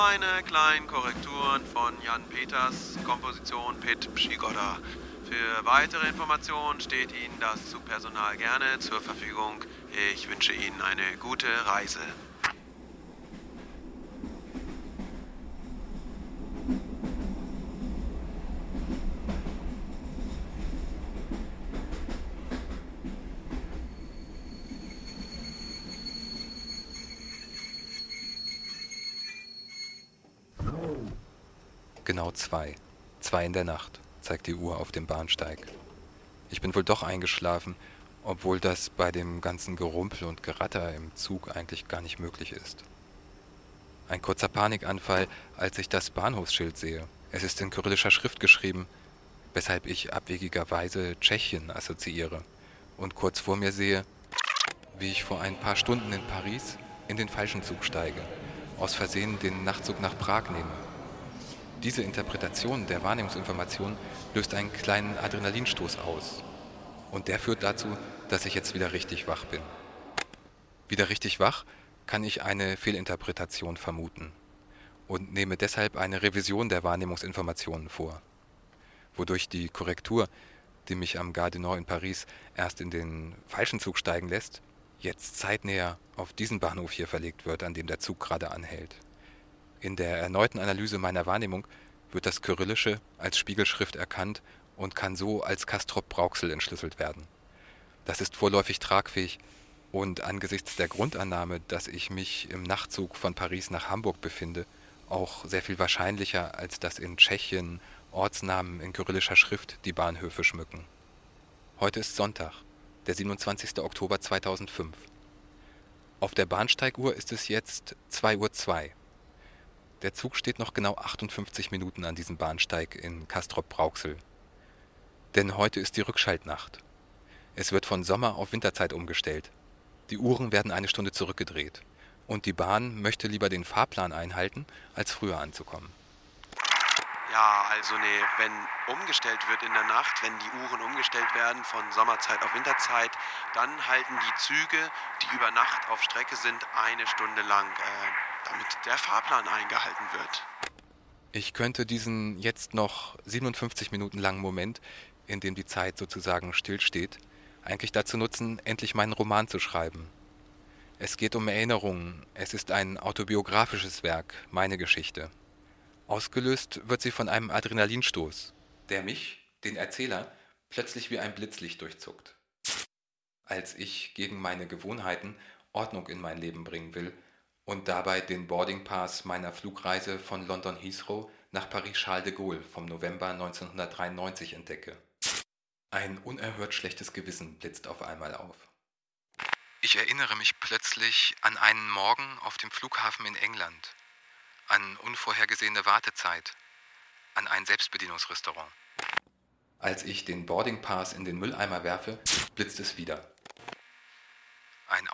meine kleinen Korrekturen von Jan Peters Komposition Pit Pschigoda. Für weitere Informationen steht Ihnen das Zugpersonal gerne zur Verfügung. Ich wünsche Ihnen eine gute Reise. Genau zwei. Zwei in der Nacht, zeigt die Uhr auf dem Bahnsteig. Ich bin wohl doch eingeschlafen, obwohl das bei dem ganzen Gerumpel und Geratter im Zug eigentlich gar nicht möglich ist. Ein kurzer Panikanfall, als ich das Bahnhofsschild sehe. Es ist in kyrillischer Schrift geschrieben, weshalb ich abwegigerweise Tschechien assoziiere und kurz vor mir sehe, wie ich vor ein paar Stunden in Paris in den falschen Zug steige, aus Versehen den Nachtzug nach Prag nehme diese Interpretation der Wahrnehmungsinformation löst einen kleinen Adrenalinstoß aus. Und der führt dazu, dass ich jetzt wieder richtig wach bin. Wieder richtig wach kann ich eine Fehlinterpretation vermuten und nehme deshalb eine Revision der Wahrnehmungsinformationen vor, wodurch die Korrektur, die mich am Gare du Nord in Paris erst in den falschen Zug steigen lässt, jetzt zeitnäher auf diesen Bahnhof hier verlegt wird, an dem der Zug gerade anhält. In der erneuten Analyse meiner Wahrnehmung wird das Kyrillische als Spiegelschrift erkannt und kann so als Castrop-Brauxel entschlüsselt werden. Das ist vorläufig tragfähig und angesichts der Grundannahme, dass ich mich im Nachtzug von Paris nach Hamburg befinde, auch sehr viel wahrscheinlicher, als dass in Tschechien Ortsnamen in kyrillischer Schrift die Bahnhöfe schmücken. Heute ist Sonntag, der 27. Oktober 2005. Auf der Bahnsteiguhr ist es jetzt 2.02 Uhr. Der Zug steht noch genau 58 Minuten an diesem Bahnsteig in Castrop-Rauxel. Denn heute ist die Rückschaltnacht. Es wird von Sommer auf Winterzeit umgestellt. Die Uhren werden eine Stunde zurückgedreht. Und die Bahn möchte lieber den Fahrplan einhalten, als früher anzukommen. Ja, also nee, wenn umgestellt wird in der Nacht, wenn die Uhren umgestellt werden von Sommerzeit auf Winterzeit, dann halten die Züge, die über Nacht auf Strecke sind, eine Stunde lang, äh, damit der Fahrplan eingehalten wird. Ich könnte diesen jetzt noch 57 Minuten langen Moment, in dem die Zeit sozusagen stillsteht, eigentlich dazu nutzen, endlich meinen Roman zu schreiben. Es geht um Erinnerungen, es ist ein autobiografisches Werk, meine Geschichte. Ausgelöst wird sie von einem Adrenalinstoß, der mich, den Erzähler, plötzlich wie ein Blitzlicht durchzuckt. Als ich gegen meine Gewohnheiten Ordnung in mein Leben bringen will und dabei den Boarding Pass meiner Flugreise von London Heathrow nach Paris Charles de Gaulle vom November 1993 entdecke. Ein unerhört schlechtes Gewissen blitzt auf einmal auf. Ich erinnere mich plötzlich an einen Morgen auf dem Flughafen in England an unvorhergesehene Wartezeit, an ein Selbstbedienungsrestaurant. Als ich den Boarding Pass in den Mülleimer werfe, blitzt es wieder.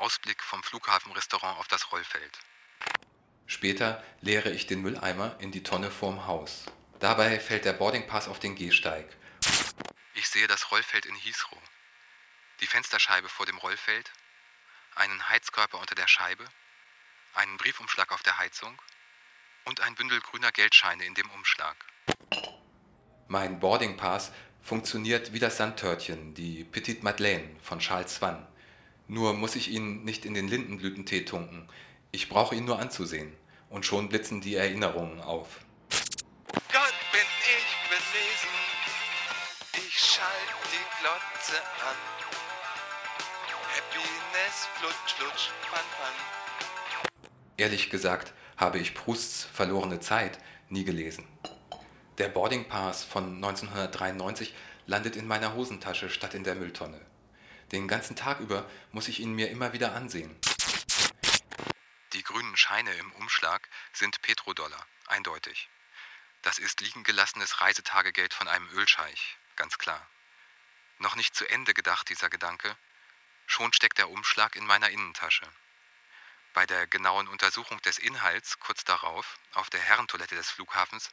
Ausblick vom Flughafenrestaurant auf das Rollfeld. Später leere ich den Mülleimer in die Tonne vorm Haus. Dabei fällt der Boarding Pass auf den Gehsteig. Ich sehe das Rollfeld in Heathrow. Die Fensterscheibe vor dem Rollfeld, einen Heizkörper unter der Scheibe, einen Briefumschlag auf der Heizung und ein Bündel grüner Geldscheine in dem Umschlag. Mein Boarding Pass funktioniert wie das Sandtörtchen, die Petite Madeleine von Charles Swann. Nur muss ich ihn nicht in den Lindenblütentee tunken. Ich brauche ihn nur anzusehen. Und schon blitzen die Erinnerungen auf. Gott bin ich belesen. Ich schalte die Glotze an. Happiness, flutsch, flutsch, fun, fun. Ehrlich gesagt habe ich Prousts Verlorene Zeit nie gelesen. Der Boarding Pass von 1993 landet in meiner Hosentasche statt in der Mülltonne. Den ganzen Tag über muss ich ihn mir immer wieder ansehen. Die grünen Scheine im Umschlag sind Petrodollar, eindeutig. Das ist liegen gelassenes Reisetagegeld von einem Ölscheich, ganz klar. Noch nicht zu Ende gedacht, dieser Gedanke. Schon steckt der Umschlag in meiner Innentasche. Bei der genauen Untersuchung des Inhalts kurz darauf, auf der Herrentoilette des Flughafens,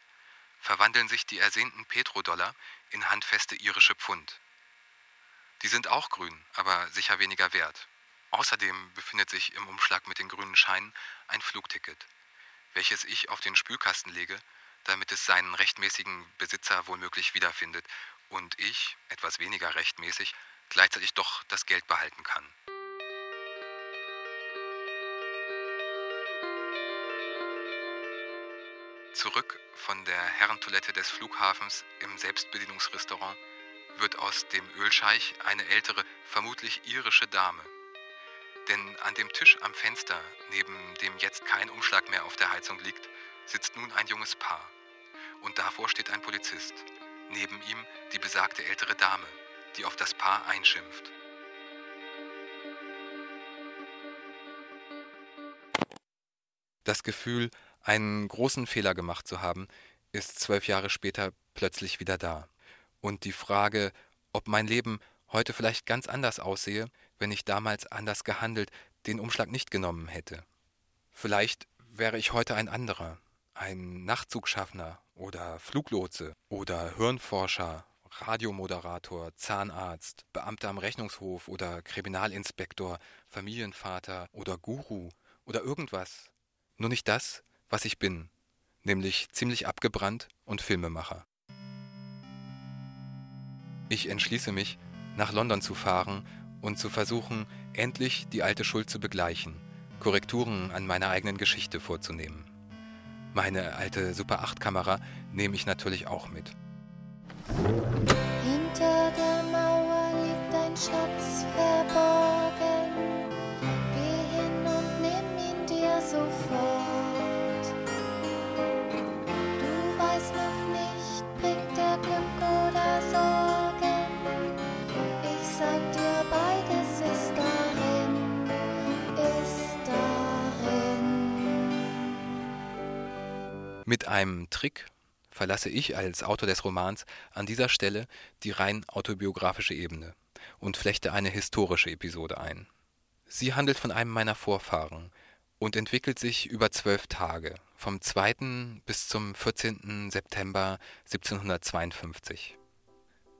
verwandeln sich die ersehnten Petrodollar in handfeste irische Pfund. Die sind auch grün, aber sicher weniger wert. Außerdem befindet sich im Umschlag mit den grünen Scheinen ein Flugticket. welches ich auf den Spülkasten lege, damit es seinen rechtmäßigen Besitzer womöglich wiederfindet und ich, etwas weniger rechtmäßig, gleichzeitig doch das Geld behalten kann. Zurück von der Herrentoilette des Flughafens im Selbstbedienungsrestaurant wird aus dem Ölscheich eine ältere, vermutlich irische Dame. Denn an dem Tisch am Fenster, neben dem jetzt kein Umschlag mehr auf der Heizung liegt, sitzt nun ein junges Paar. Und davor steht ein Polizist. Neben ihm die besagte ältere Dame, die auf das Paar einschimpft. Das Gefühl, einen großen Fehler gemacht zu haben, ist zwölf Jahre später plötzlich wieder da. Und die Frage, ob mein Leben heute vielleicht ganz anders aussehe, wenn ich damals anders gehandelt, den Umschlag nicht genommen hätte. Vielleicht wäre ich heute ein anderer, ein Nachtzugschaffner oder Fluglotse oder Hirnforscher, Radiomoderator, Zahnarzt, Beamter am Rechnungshof oder Kriminalinspektor, Familienvater oder Guru oder irgendwas. Nur nicht das, was ich bin, nämlich ziemlich abgebrannt und Filmemacher. Ich entschließe mich, nach London zu fahren und zu versuchen, endlich die alte Schuld zu begleichen, Korrekturen an meiner eigenen Geschichte vorzunehmen. Meine alte Super 8 Kamera nehme ich natürlich auch mit. Hinter der Mauer liegt ein Schatz verborgen. Geh hin und nimm ihn dir sofort. Mit einem Trick verlasse ich als Autor des Romans an dieser Stelle die rein autobiografische Ebene und flechte eine historische Episode ein. Sie handelt von einem meiner Vorfahren und entwickelt sich über zwölf Tage, vom 2. bis zum 14. September 1752.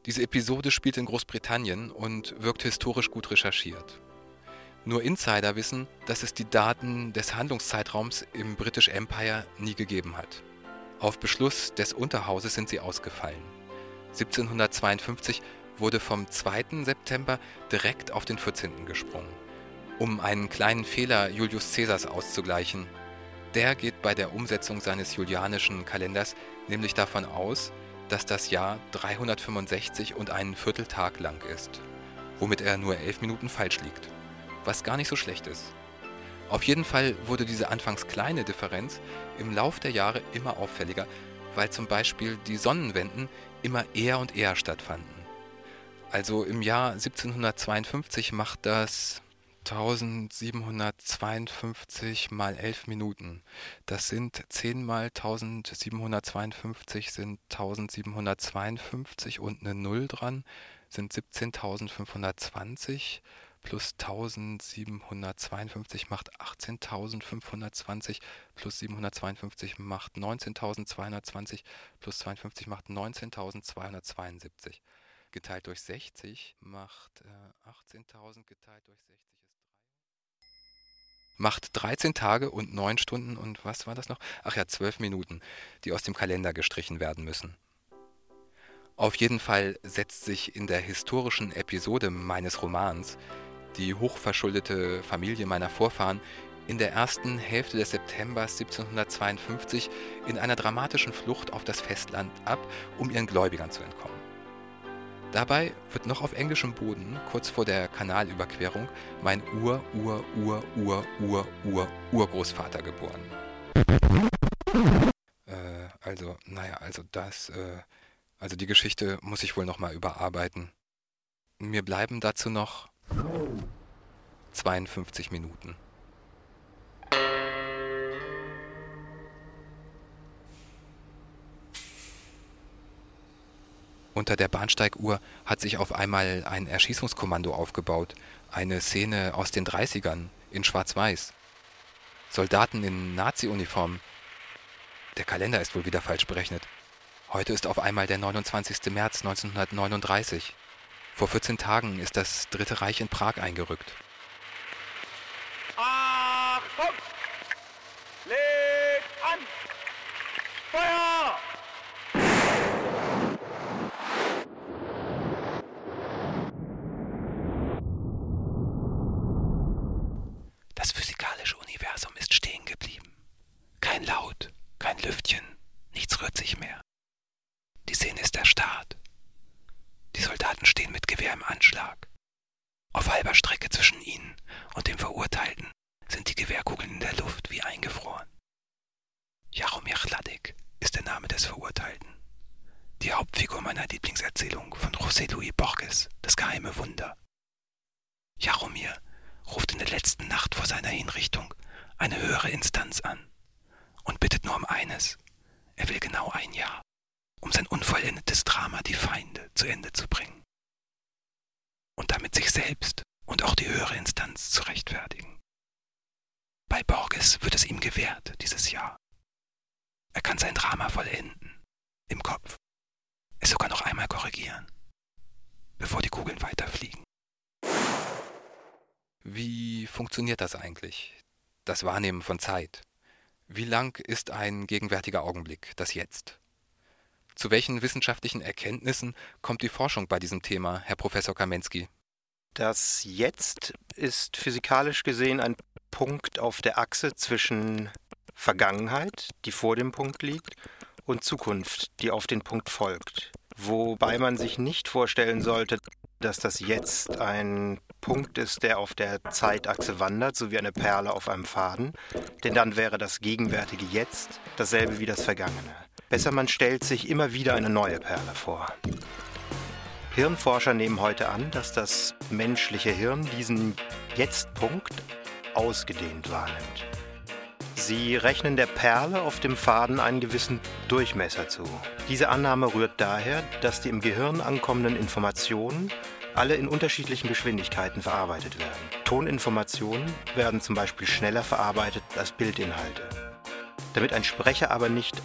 Diese Episode spielt in Großbritannien und wirkt historisch gut recherchiert. Nur Insider wissen, dass es die Daten des Handlungszeitraums im British Empire nie gegeben hat. Auf Beschluss des Unterhauses sind sie ausgefallen. 1752 wurde vom 2. September direkt auf den 14. gesprungen, um einen kleinen Fehler Julius Caesars auszugleichen. Der geht bei der Umsetzung seines julianischen Kalenders nämlich davon aus, dass das Jahr 365 und einen Vierteltag lang ist, womit er nur elf Minuten falsch liegt, was gar nicht so schlecht ist. Auf jeden Fall wurde diese anfangs kleine Differenz im Lauf der Jahre immer auffälliger, weil zum Beispiel die Sonnenwenden immer eher und eher stattfanden. Also im Jahr 1752 macht das 1752 mal 11 Minuten. Das sind 10 mal 1752 sind 1752 und eine Null dran sind 17.520 plus 1752 macht 18.520 plus 752 macht 19.220 plus 52 macht 19.272. Geteilt durch 60 macht äh, 18.000 geteilt durch 60 ist 3. Macht 13 Tage und 9 Stunden und was war das noch? Ach ja, 12 Minuten, die aus dem Kalender gestrichen werden müssen. Auf jeden Fall setzt sich in der historischen Episode meines Romans die hochverschuldete Familie meiner Vorfahren in der ersten Hälfte des Septembers 1752 in einer dramatischen Flucht auf das Festland ab, um ihren Gläubigern zu entkommen. Dabei wird noch auf englischem Boden, kurz vor der Kanalüberquerung, mein Ur-Ur-Ur-Ur-Ur-Ur-Urgroßvater geboren. Äh, also, naja, also das, äh, also die Geschichte muss ich wohl nochmal überarbeiten. Mir bleiben dazu noch 52 Minuten. Unter der Bahnsteiguhr hat sich auf einmal ein Erschießungskommando aufgebaut. Eine Szene aus den 30ern in Schwarz-Weiß. Soldaten in Nazi-Uniform. Der Kalender ist wohl wieder falsch berechnet. Heute ist auf einmal der 29. März 1939. Vor 14 Tagen ist das Dritte Reich in Prag eingerückt. Achtung! Legt Feuer! Das physikalische Universum ist stehen geblieben. Kein Laut, kein Lüftchen, nichts rührt sich mehr. Die Szene ist erstarrt. Die Soldaten stehen mit Gewehr im Anschlag. Auf halber Strecke zwischen ihnen und dem Verurteilten sind die Gewehrkugeln in der Luft wie eingefroren. Jaromir Chladik ist der Name des Verurteilten. Die Hauptfigur meiner Lieblingserzählung von José Luis Borges, Das geheime Wunder. Jaromir ruft in der letzten Nacht vor seiner Hinrichtung eine höhere Instanz an und bittet nur um eines. Er will genau ein Jahr, um sein unvollendetes Drama Die Feinde zu Ende zu bringen. Und damit sich selbst und auch die höhere Instanz zu rechtfertigen. Bei Borges wird es ihm gewährt, dieses Jahr. Er kann sein Drama vollenden, im Kopf, es sogar noch einmal korrigieren, bevor die Kugeln weiterfliegen. Wie funktioniert das eigentlich? Das Wahrnehmen von Zeit. Wie lang ist ein gegenwärtiger Augenblick, das Jetzt? Zu welchen wissenschaftlichen Erkenntnissen kommt die Forschung bei diesem Thema, Herr Professor Kamensky? Das Jetzt ist physikalisch gesehen ein Punkt auf der Achse zwischen Vergangenheit, die vor dem Punkt liegt, und Zukunft, die auf den Punkt folgt. Wobei man sich nicht vorstellen sollte, dass das Jetzt ein Punkt ist, der auf der Zeitachse wandert, so wie eine Perle auf einem Faden, denn dann wäre das gegenwärtige Jetzt dasselbe wie das Vergangene. Besser man stellt sich immer wieder eine neue Perle vor. Hirnforscher nehmen heute an, dass das menschliche Hirn diesen Jetzt-Punkt ausgedehnt wahrnimmt. Sie rechnen der Perle auf dem Faden einen gewissen Durchmesser zu. Diese Annahme rührt daher, dass die im Gehirn ankommenden Informationen alle in unterschiedlichen Geschwindigkeiten verarbeitet werden. Toninformationen werden zum Beispiel schneller verarbeitet als Bildinhalte. Damit ein Sprecher aber nicht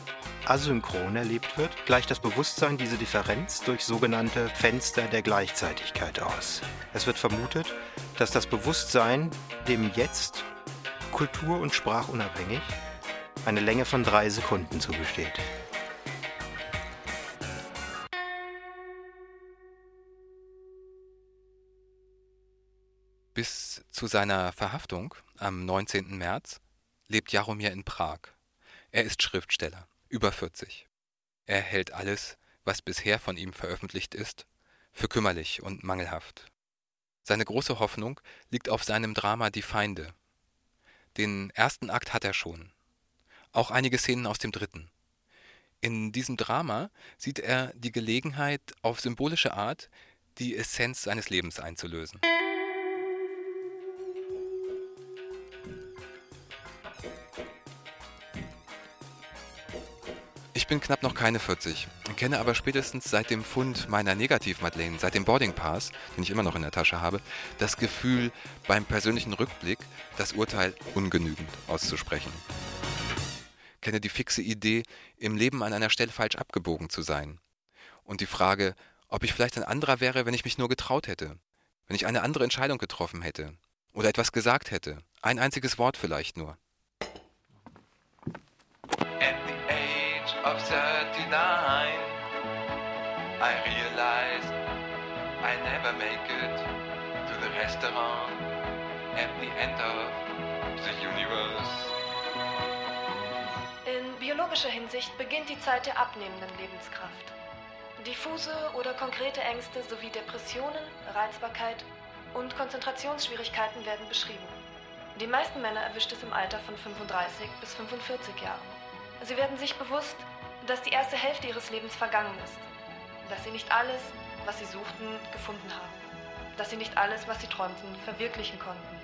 asynchron erlebt wird, gleicht das Bewusstsein diese Differenz durch sogenannte Fenster der Gleichzeitigkeit aus. Es wird vermutet, dass das Bewusstsein dem Jetzt kultur- und sprachunabhängig eine Länge von drei Sekunden zugesteht. Bis zu seiner Verhaftung am 19. März lebt Jaromir in Prag. Er ist Schriftsteller, über 40. Er hält alles, was bisher von ihm veröffentlicht ist, für kümmerlich und mangelhaft. Seine große Hoffnung liegt auf seinem Drama Die Feinde. Den ersten Akt hat er schon. Auch einige Szenen aus dem dritten. In diesem Drama sieht er die Gelegenheit, auf symbolische Art die Essenz seines Lebens einzulösen. Bin knapp noch keine 40, kenne aber spätestens seit dem Fund meiner Negativ-Madeleine, seit dem Boarding Pass, den ich immer noch in der Tasche habe, das Gefühl, beim persönlichen Rückblick das Urteil ungenügend auszusprechen. Kenne die fixe Idee, im Leben an einer Stelle falsch abgebogen zu sein. Und die Frage, ob ich vielleicht ein anderer wäre, wenn ich mich nur getraut hätte, wenn ich eine andere Entscheidung getroffen hätte oder etwas gesagt hätte, ein einziges Wort vielleicht nur. Restaurant at the end of the universe. In biologischer Hinsicht beginnt die Zeit der abnehmenden Lebenskraft. Diffuse oder konkrete Ängste sowie Depressionen, Reizbarkeit und Konzentrationsschwierigkeiten werden beschrieben. Die meisten Männer erwischt es im Alter von 35 bis 45 Jahren. Sie werden sich bewusst, dass die erste Hälfte ihres Lebens vergangen ist. Dass sie nicht alles, was sie suchten, gefunden haben. Dass sie nicht alles, was sie träumten, verwirklichen konnten.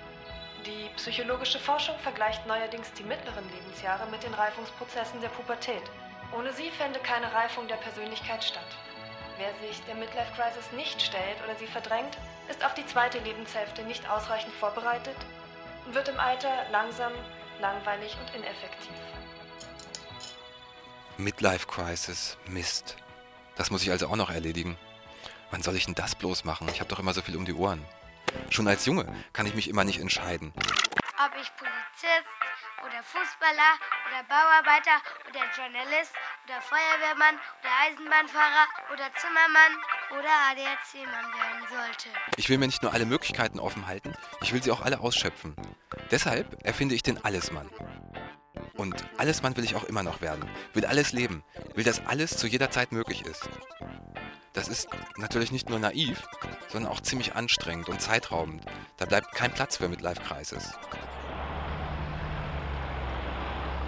Die psychologische Forschung vergleicht neuerdings die mittleren Lebensjahre mit den Reifungsprozessen der Pubertät. Ohne sie fände keine Reifung der Persönlichkeit statt. Wer sich der Midlife Crisis nicht stellt oder sie verdrängt, ist auf die zweite Lebenshälfte nicht ausreichend vorbereitet und wird im Alter langsam, langweilig und ineffektiv. Midlife Crisis, Mist. Das muss ich also auch noch erledigen. Wann soll ich denn das bloß machen? Ich habe doch immer so viel um die Ohren. Schon als Junge kann ich mich immer nicht entscheiden. ob ich Polizist oder Fußballer oder Bauarbeiter oder Journalist oder Feuerwehrmann oder Eisenbahnfahrer oder Zimmermann oder ADAC-Mann werden sollte. Ich will mir nicht nur alle Möglichkeiten offen halten, ich will sie auch alle ausschöpfen. Deshalb erfinde ich den Allesmann. Und Allesmann will ich auch immer noch werden, will alles leben, will, dass alles zu jeder Zeit möglich ist. Das ist natürlich nicht nur naiv, sondern auch ziemlich anstrengend und zeitraubend. Da bleibt kein Platz für Midlife Crisis.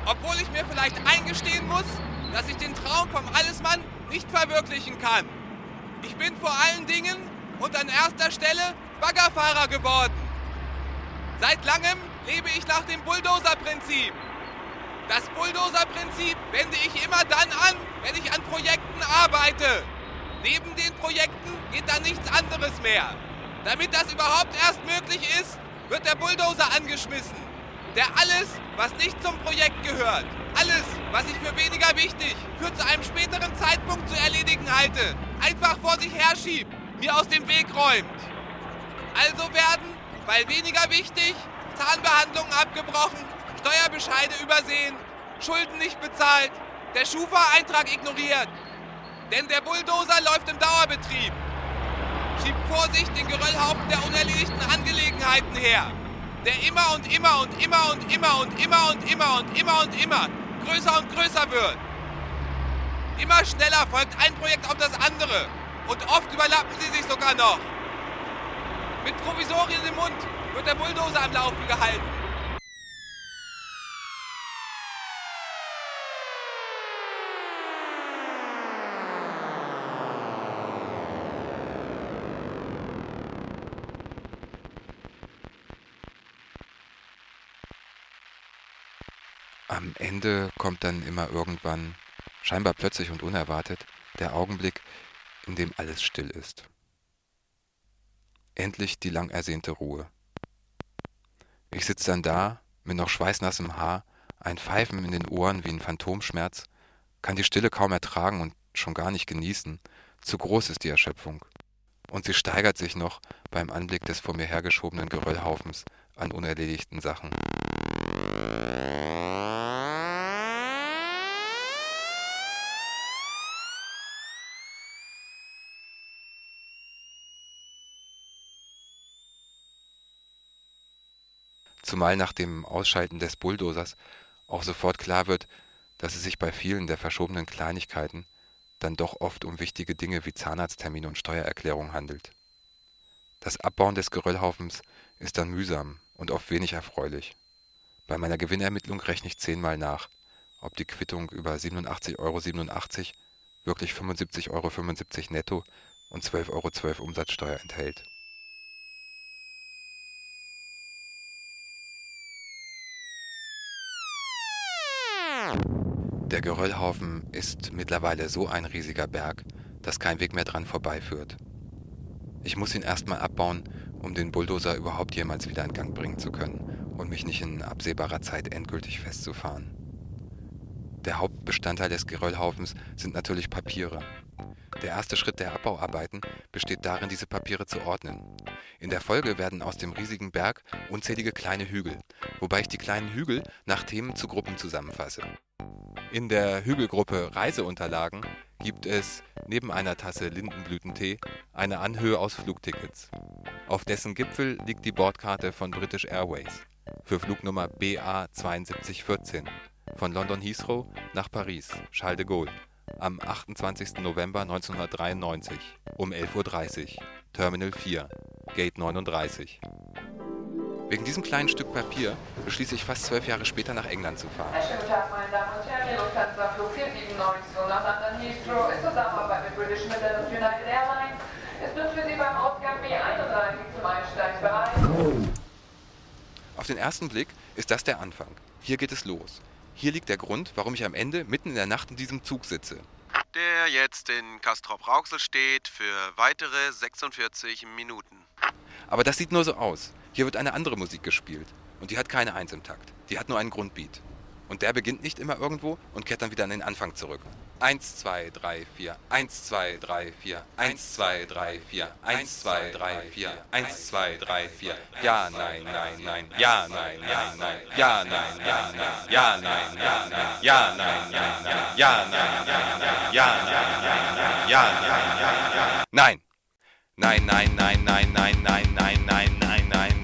Obwohl ich mir vielleicht eingestehen muss, dass ich den Traum vom Allesmann nicht verwirklichen kann. Ich bin vor allen Dingen und an erster Stelle Baggerfahrer geworden. Seit langem lebe ich nach dem Bulldozer-Prinzip. Das Bulldozer-Prinzip wende ich immer dann an, wenn ich an Projekten arbeite. Neben den Projekten geht dann nichts anderes mehr. Damit das überhaupt erst möglich ist, wird der Bulldozer angeschmissen. Der alles, was nicht zum Projekt gehört, alles, was ich für weniger wichtig, für zu einem späteren Zeitpunkt zu erledigen halte, einfach vor sich herschiebt, mir aus dem Weg räumt. Also werden, weil weniger wichtig, Zahnbehandlungen abgebrochen, Steuerbescheide übersehen, Schulden nicht bezahlt, der Schufa-Eintrag ignoriert. Denn der Bulldozer läuft im Dauerbetrieb. Schiebt vor sich den Geröllhaufen der unerledigten Angelegenheiten her. Der immer und immer und immer und immer und immer und immer und immer und immer größer und größer wird. Immer schneller folgt ein Projekt auf das andere. Und oft überlappen sie sich sogar noch. Mit Provisorien im Mund wird der Bulldozer am Laufen gehalten. Am Ende kommt dann immer irgendwann, scheinbar plötzlich und unerwartet, der Augenblick, in dem alles still ist. Endlich die lang ersehnte Ruhe. Ich sitze dann da, mit noch schweißnassem Haar, ein Pfeifen in den Ohren wie ein Phantomschmerz, kann die Stille kaum ertragen und schon gar nicht genießen, zu groß ist die Erschöpfung. Und sie steigert sich noch beim Anblick des vor mir hergeschobenen Geröllhaufens an unerledigten Sachen. Zumal nach dem Ausschalten des Bulldozers auch sofort klar wird, dass es sich bei vielen der verschobenen Kleinigkeiten dann doch oft um wichtige Dinge wie Zahnarzttermine und Steuererklärung handelt. Das Abbauen des Geröllhaufens ist dann mühsam und oft wenig erfreulich. Bei meiner Gewinnermittlung rechne ich zehnmal nach, ob die Quittung über 87,87 Euro wirklich 75,75 Euro netto und 12,12 Euro ,12 Umsatzsteuer enthält. Der Geröllhaufen ist mittlerweile so ein riesiger Berg, dass kein Weg mehr dran vorbeiführt. Ich muss ihn erstmal abbauen, um den Bulldozer überhaupt jemals wieder in Gang bringen zu können und mich nicht in absehbarer Zeit endgültig festzufahren. Der Hauptbestandteil des Geröllhaufens sind natürlich Papiere. Der erste Schritt der Abbauarbeiten besteht darin, diese Papiere zu ordnen. In der Folge werden aus dem riesigen Berg unzählige kleine Hügel, wobei ich die kleinen Hügel nach Themen zu Gruppen zusammenfasse. In der Hügelgruppe Reiseunterlagen gibt es neben einer Tasse Lindenblütentee eine Anhöhe aus Flugtickets. Auf dessen Gipfel liegt die Bordkarte von British Airways für Flugnummer BA 7214 von London Heathrow nach Paris, Charles de Gaulle am 28. November 1993 um 11.30 Uhr, Terminal 4, Gate 39. Wegen diesem kleinen Stück Papier beschließe ich fast zwölf Jahre später nach England zu fahren. Schönen guten Tag, meine Damen und Herren. Lufthansa Flug 497 nach London Heathrow ist Zusammenarbeit mit British Midland und United Airlines. Ist nun für Sie beim Ausgang B31 zum Einsteigen bereit? Auf den ersten Blick ist das der Anfang. Hier geht es los. Hier liegt der Grund, warum ich am Ende mitten in der Nacht in diesem Zug sitze. Der jetzt in Castrop-Rauxel steht für weitere 46 Minuten. Aber das sieht nur so aus. Hier wird eine andere Musik gespielt. Und die hat keine Eins im Takt. Die hat nur einen Grundbeat. Und der beginnt nicht immer irgendwo und kehrt dann wieder an den Anfang zurück. 1, 2, 3, 4, 1, 2, 3, 4, 1, 2, 3, 4, 1, 2, 3, 4, 1, 2, 3, 4. Ja, nein, nein, nein, ja, nein, nein, nein, ja, nein, nein, nein, ja, nein, nein, nein, ja, nein, nein, nein, ja, nein, nein, nein, ja, nein, nein, nein, ja, nein. Nein, nein, nein, nein, nein, nein, nein, nein, nein, nein, nein, nein,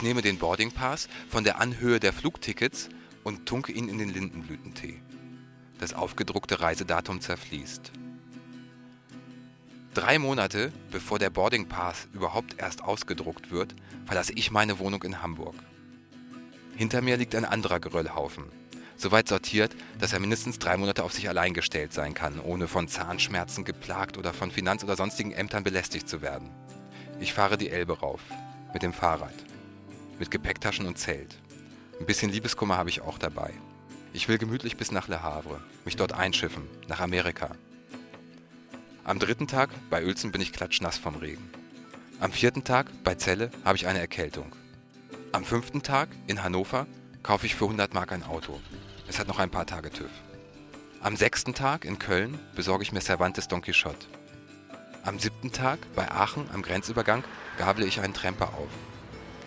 ich nehme den Boarding Pass von der Anhöhe der Flugtickets und tunke ihn in den Lindenblütentee. Das aufgedruckte Reisedatum zerfließt. Drei Monate bevor der Boarding Pass überhaupt erst ausgedruckt wird, verlasse ich meine Wohnung in Hamburg. Hinter mir liegt ein anderer Geröllhaufen. Soweit sortiert, dass er mindestens drei Monate auf sich allein gestellt sein kann, ohne von Zahnschmerzen geplagt oder von Finanz- oder sonstigen Ämtern belästigt zu werden. Ich fahre die Elbe rauf. Mit dem Fahrrad. Mit Gepäcktaschen und Zelt. Ein bisschen Liebeskummer habe ich auch dabei. Ich will gemütlich bis nach Le Havre, mich dort einschiffen, nach Amerika. Am dritten Tag bei Uelzen bin ich klatschnass vom Regen. Am vierten Tag bei Celle habe ich eine Erkältung. Am fünften Tag in Hannover kaufe ich für 100 Mark ein Auto. Es hat noch ein paar Tage TÜV. Am sechsten Tag in Köln besorge ich mir Cervantes Don Quixote. Am siebten Tag bei Aachen am Grenzübergang gabele ich einen Tremper auf.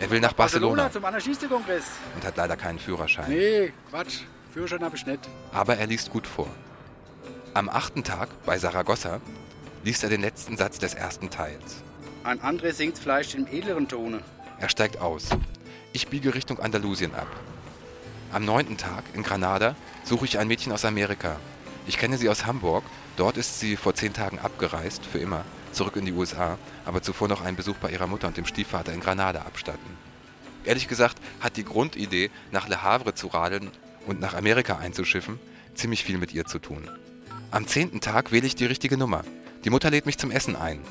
Er will nach Barcelona zum Anarchistenkongress. und hat leider keinen Führerschein. Nee, Quatsch. Führerschein habe ich nicht. Aber er liest gut vor. Am achten Tag bei Saragossa liest er den letzten Satz des ersten Teils. Ein André singt vielleicht im edleren Tone. Er steigt aus. Ich biege Richtung Andalusien ab. Am neunten Tag in Granada suche ich ein Mädchen aus Amerika. Ich kenne sie aus Hamburg. Dort ist sie vor zehn Tagen abgereist, für immer, zurück in die USA, aber zuvor noch einen Besuch bei ihrer Mutter und dem Stiefvater in Granada abstatten. Ehrlich gesagt hat die Grundidee, nach Le Havre zu radeln und nach Amerika einzuschiffen, ziemlich viel mit ihr zu tun. Am zehnten Tag wähle ich die richtige Nummer. Die Mutter lädt mich zum Essen ein.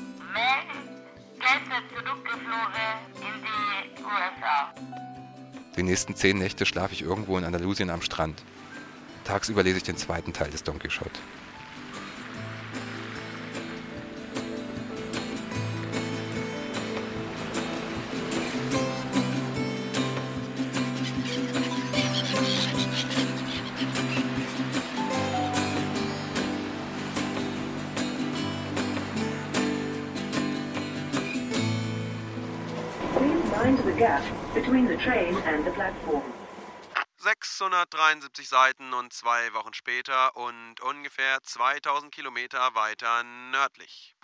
Die nächsten zehn Nächte schlafe ich irgendwo in Andalusien am Strand. Tagsüber lese ich den zweiten Teil des Don Quixote. Train and the platform. 673 Seiten und zwei Wochen später und ungefähr 2000 Kilometer weiter nördlich.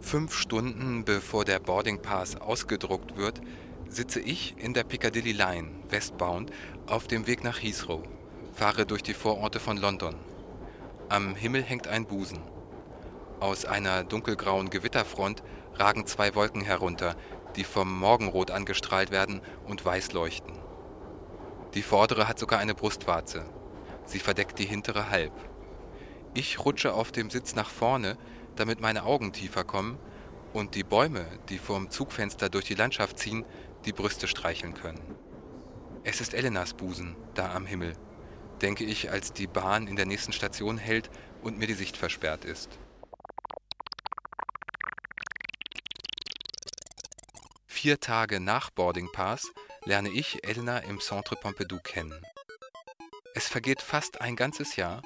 Fünf Stunden bevor der Boarding Pass ausgedruckt wird, sitze ich in der Piccadilly Line, westbound, auf dem Weg nach Heathrow, fahre durch die Vororte von London. Am Himmel hängt ein Busen. Aus einer dunkelgrauen Gewitterfront ragen zwei Wolken herunter, die vom Morgenrot angestrahlt werden und weiß leuchten. Die vordere hat sogar eine Brustwarze. Sie verdeckt die hintere halb. Ich rutsche auf dem Sitz nach vorne, damit meine Augen tiefer kommen und die Bäume, die vorm Zugfenster durch die Landschaft ziehen, die Brüste streicheln können. Es ist Elenas Busen, da am Himmel, denke ich, als die Bahn in der nächsten Station hält und mir die Sicht versperrt ist. Vier Tage nach Boarding Pass lerne ich Elena im Centre Pompidou kennen. Es vergeht fast ein ganzes Jahr,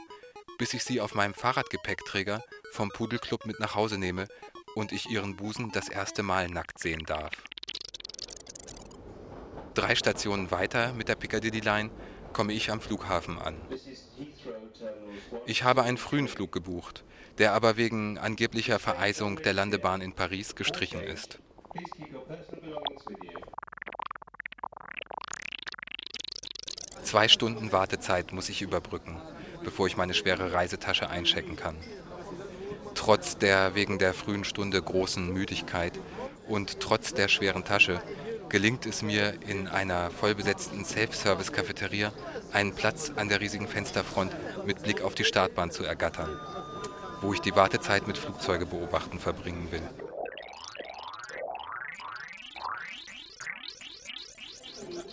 bis ich sie auf meinem Fahrradgepäckträger vom Pudelclub mit nach Hause nehme und ich ihren Busen das erste Mal nackt sehen darf. Drei Stationen weiter mit der Piccadilly Line komme ich am Flughafen an. Ich habe einen frühen Flug gebucht, der aber wegen angeblicher Vereisung der Landebahn in Paris gestrichen ist. Zwei Stunden Wartezeit muss ich überbrücken, bevor ich meine schwere Reisetasche einchecken kann. Trotz der wegen der frühen Stunde großen Müdigkeit und trotz der schweren Tasche gelingt es mir, in einer vollbesetzten Self-Service-Cafeteria einen Platz an der riesigen Fensterfront mit Blick auf die Startbahn zu ergattern, wo ich die Wartezeit mit Flugzeuge beobachten verbringen will.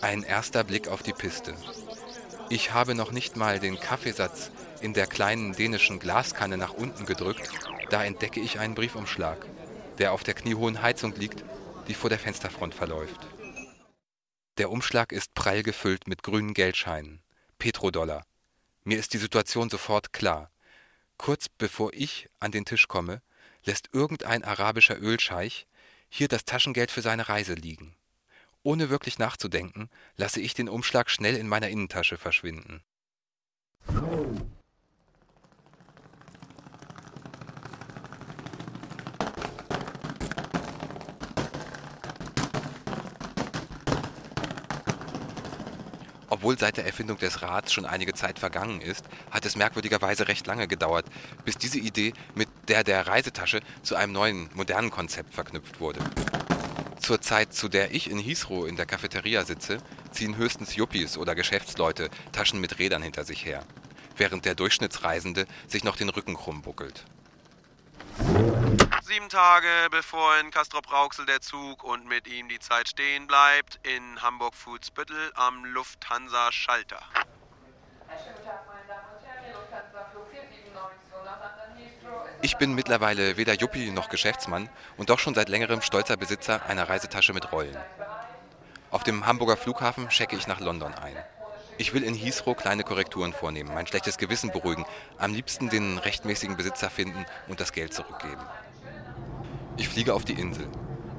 Ein erster Blick auf die Piste. Ich habe noch nicht mal den Kaffeesatz in der kleinen dänischen Glaskanne nach unten gedrückt, da entdecke ich einen Briefumschlag, der auf der kniehohen Heizung liegt die vor der Fensterfront verläuft. Der Umschlag ist prall gefüllt mit grünen Geldscheinen, Petrodollar. Mir ist die Situation sofort klar. Kurz bevor ich an den Tisch komme, lässt irgendein arabischer Ölscheich hier das Taschengeld für seine Reise liegen. Ohne wirklich nachzudenken, lasse ich den Umschlag schnell in meiner Innentasche verschwinden. Obwohl seit der Erfindung des Rads schon einige Zeit vergangen ist, hat es merkwürdigerweise recht lange gedauert, bis diese Idee mit der der Reisetasche zu einem neuen, modernen Konzept verknüpft wurde. Zur Zeit, zu der ich in Heathrow in der Cafeteria sitze, ziehen höchstens Yuppies oder Geschäftsleute Taschen mit Rädern hinter sich her, während der Durchschnittsreisende sich noch den Rücken krumm buckelt. Sieben Tage bevor in Castrop-Rauxel der Zug und mit ihm die Zeit stehen bleibt, in Hamburg-Fuhlsbüttel am Lufthansa-Schalter. Ich bin mittlerweile weder Juppie noch Geschäftsmann und doch schon seit längerem stolzer Besitzer einer Reisetasche mit Rollen. Auf dem Hamburger Flughafen checke ich nach London ein. Ich will in Heathrow kleine Korrekturen vornehmen, mein schlechtes Gewissen beruhigen, am liebsten den rechtmäßigen Besitzer finden und das Geld zurückgeben. Ich fliege auf die Insel,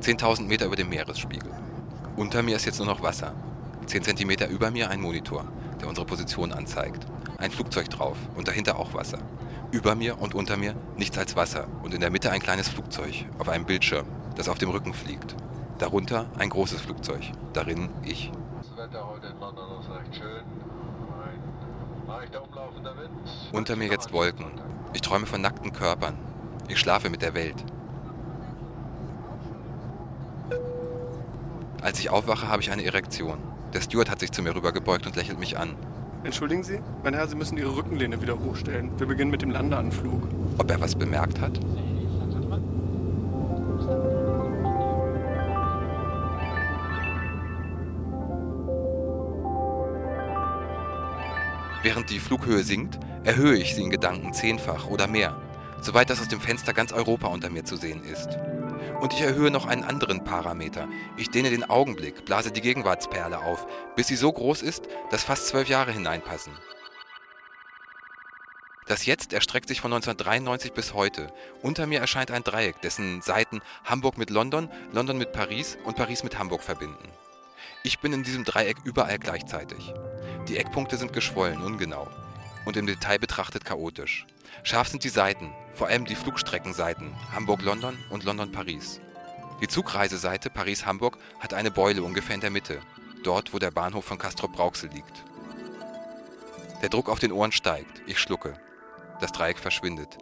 10.000 Meter über dem Meeresspiegel. Unter mir ist jetzt nur noch Wasser. 10 Zentimeter über mir ein Monitor, der unsere Position anzeigt. Ein Flugzeug drauf und dahinter auch Wasser. Über mir und unter mir nichts als Wasser und in der Mitte ein kleines Flugzeug auf einem Bildschirm, das auf dem Rücken fliegt. Darunter ein großes Flugzeug, darin ich. Das Wetter heute in London ist recht schön. Ein leichter umlaufender Wind. Unter mir jetzt Wolken. Ich träume von nackten Körpern. Ich schlafe mit der Welt. Als ich aufwache, habe ich eine Erektion. Der Steward hat sich zu mir rübergebeugt und lächelt mich an. Entschuldigen Sie, mein Herr, Sie müssen Ihre Rückenlehne wieder hochstellen. Wir beginnen mit dem Landeanflug. Ob er was bemerkt hat? Während die Flughöhe sinkt, erhöhe ich sie in Gedanken zehnfach oder mehr, soweit das aus dem Fenster ganz Europa unter mir zu sehen ist. Und ich erhöhe noch einen anderen Parameter. Ich dehne den Augenblick, blase die Gegenwartsperle auf, bis sie so groß ist, dass fast zwölf Jahre hineinpassen. Das Jetzt erstreckt sich von 1993 bis heute. Unter mir erscheint ein Dreieck, dessen Seiten Hamburg mit London, London mit Paris und Paris mit Hamburg verbinden. Ich bin in diesem Dreieck überall gleichzeitig. Die Eckpunkte sind geschwollen, ungenau und im Detail betrachtet chaotisch. Scharf sind die Seiten, vor allem die Flugstreckenseiten Hamburg-London und London-Paris. Die Zugreiseseite Paris-Hamburg hat eine Beule ungefähr in der Mitte, dort wo der Bahnhof von Castrop-Rauxel liegt. Der Druck auf den Ohren steigt, ich schlucke. Das Dreieck verschwindet.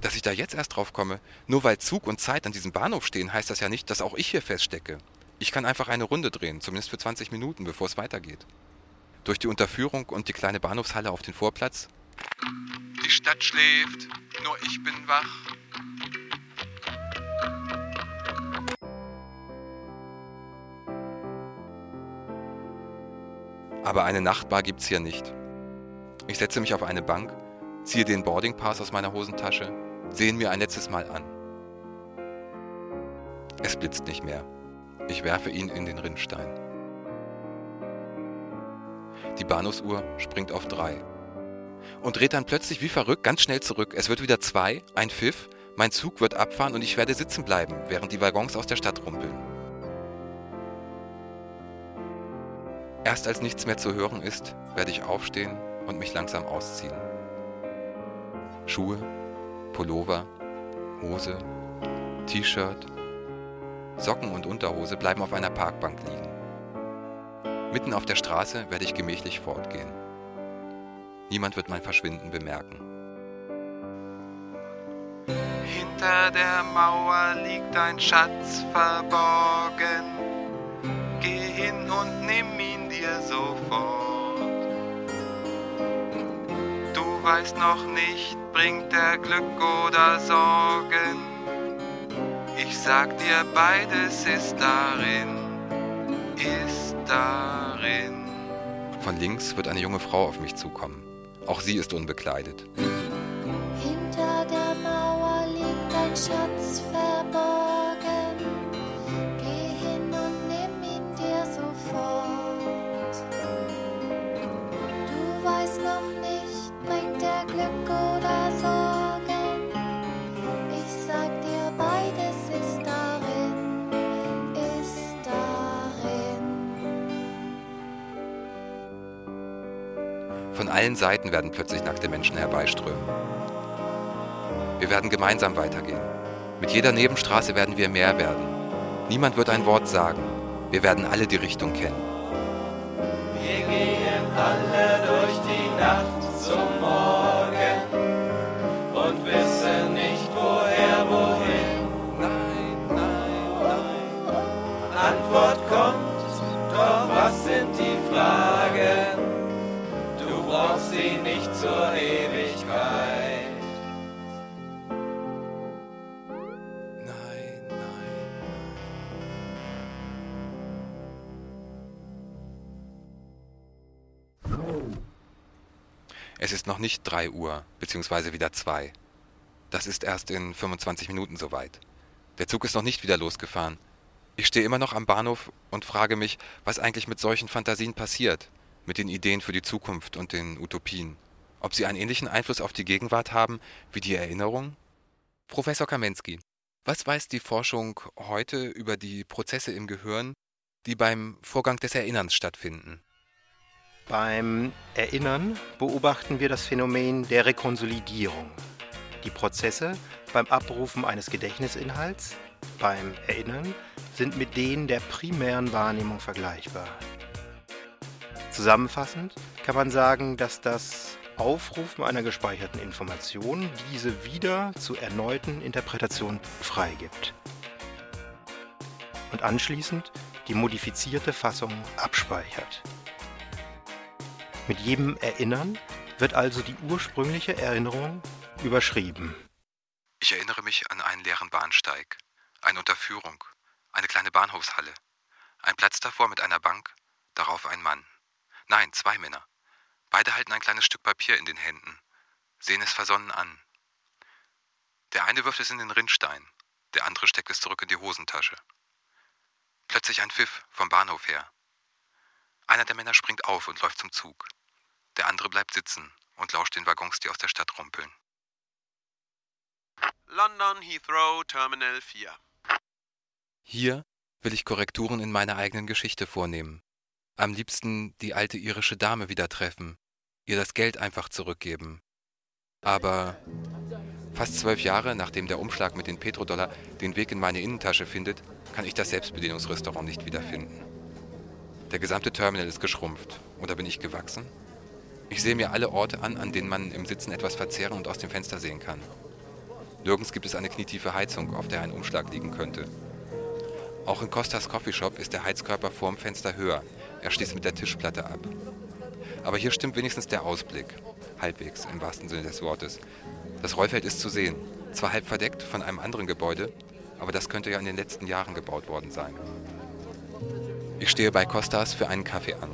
Dass ich da jetzt erst drauf komme, nur weil Zug und Zeit an diesem Bahnhof stehen, heißt das ja nicht, dass auch ich hier feststecke. Ich kann einfach eine Runde drehen, zumindest für 20 Minuten, bevor es weitergeht. Durch die Unterführung und die kleine Bahnhofshalle auf den Vorplatz. Die Stadt schläft, nur ich bin wach. Aber eine Nachtbar gibt's hier nicht. Ich setze mich auf eine Bank, ziehe den Boarding Pass aus meiner Hosentasche, sehe ihn mir ein letztes Mal an. Es blitzt nicht mehr. Ich werfe ihn in den Rinnstein. Die Bahnhofsuhr springt auf drei und dreht dann plötzlich wie verrückt ganz schnell zurück. Es wird wieder zwei, ein Pfiff, mein Zug wird abfahren und ich werde sitzen bleiben, während die Waggons aus der Stadt rumpeln. Erst als nichts mehr zu hören ist, werde ich aufstehen und mich langsam ausziehen. Schuhe, Pullover, Hose, T-Shirt, Socken und Unterhose bleiben auf einer Parkbank liegen. Mitten auf der Straße werde ich gemächlich fortgehen. Niemand wird mein Verschwinden bemerken. Hinter der Mauer liegt ein Schatz verborgen. Geh hin und nimm ihn dir sofort. Du weißt noch nicht, bringt er Glück oder Sorgen? Ich sag dir, beides ist darin, ist darin. Von links wird eine junge Frau auf mich zukommen. Auch sie ist unbekleidet. Hinter der Mauer liegt ein Schatz verborgen. Allen Seiten werden plötzlich nackte Menschen herbeiströmen. Wir werden gemeinsam weitergehen. Mit jeder Nebenstraße werden wir mehr werden. Niemand wird ein Wort sagen. Wir werden alle die Richtung kennen. Wir gehen alle nicht 3 Uhr, beziehungsweise wieder 2. Das ist erst in 25 Minuten soweit. Der Zug ist noch nicht wieder losgefahren. Ich stehe immer noch am Bahnhof und frage mich, was eigentlich mit solchen Fantasien passiert, mit den Ideen für die Zukunft und den Utopien. Ob sie einen ähnlichen Einfluss auf die Gegenwart haben wie die Erinnerung? Professor Kamensky, was weiß die Forschung heute über die Prozesse im Gehirn, die beim Vorgang des Erinnerns stattfinden? Beim Erinnern beobachten wir das Phänomen der Rekonsolidierung. Die Prozesse beim Abrufen eines Gedächtnisinhalts, beim Erinnern, sind mit denen der primären Wahrnehmung vergleichbar. Zusammenfassend kann man sagen, dass das Aufrufen einer gespeicherten Information diese wieder zu erneuten Interpretationen freigibt. Und anschließend die modifizierte Fassung abspeichert. Mit jedem Erinnern wird also die ursprüngliche Erinnerung überschrieben. Ich erinnere mich an einen leeren Bahnsteig, eine Unterführung, eine kleine Bahnhofshalle, ein Platz davor mit einer Bank, darauf ein Mann. Nein, zwei Männer. Beide halten ein kleines Stück Papier in den Händen, sehen es versonnen an. Der eine wirft es in den Rinnstein, der andere steckt es zurück in die Hosentasche. Plötzlich ein Pfiff vom Bahnhof her. Einer der Männer springt auf und läuft zum Zug. Der andere bleibt sitzen und lauscht den Waggons, die aus der Stadt rumpeln. London Heathrow Terminal 4. Hier will ich Korrekturen in meiner eigenen Geschichte vornehmen. Am liebsten die alte irische Dame wieder treffen, ihr das Geld einfach zurückgeben. Aber fast zwölf Jahre nachdem der Umschlag mit den Petrodollar den Weg in meine Innentasche findet, kann ich das Selbstbedienungsrestaurant nicht wiederfinden. Der gesamte Terminal ist geschrumpft. Oder bin ich gewachsen? Ich sehe mir alle Orte an, an denen man im Sitzen etwas verzehren und aus dem Fenster sehen kann. Nirgends gibt es eine knietiefe Heizung, auf der ein Umschlag liegen könnte. Auch in Costas Coffeeshop ist der Heizkörper vorm Fenster höher. Er schließt mit der Tischplatte ab. Aber hier stimmt wenigstens der Ausblick. Halbwegs, im wahrsten Sinne des Wortes. Das Rollfeld ist zu sehen. Zwar halb verdeckt von einem anderen Gebäude, aber das könnte ja in den letzten Jahren gebaut worden sein. Ich stehe bei Costas für einen Kaffee an.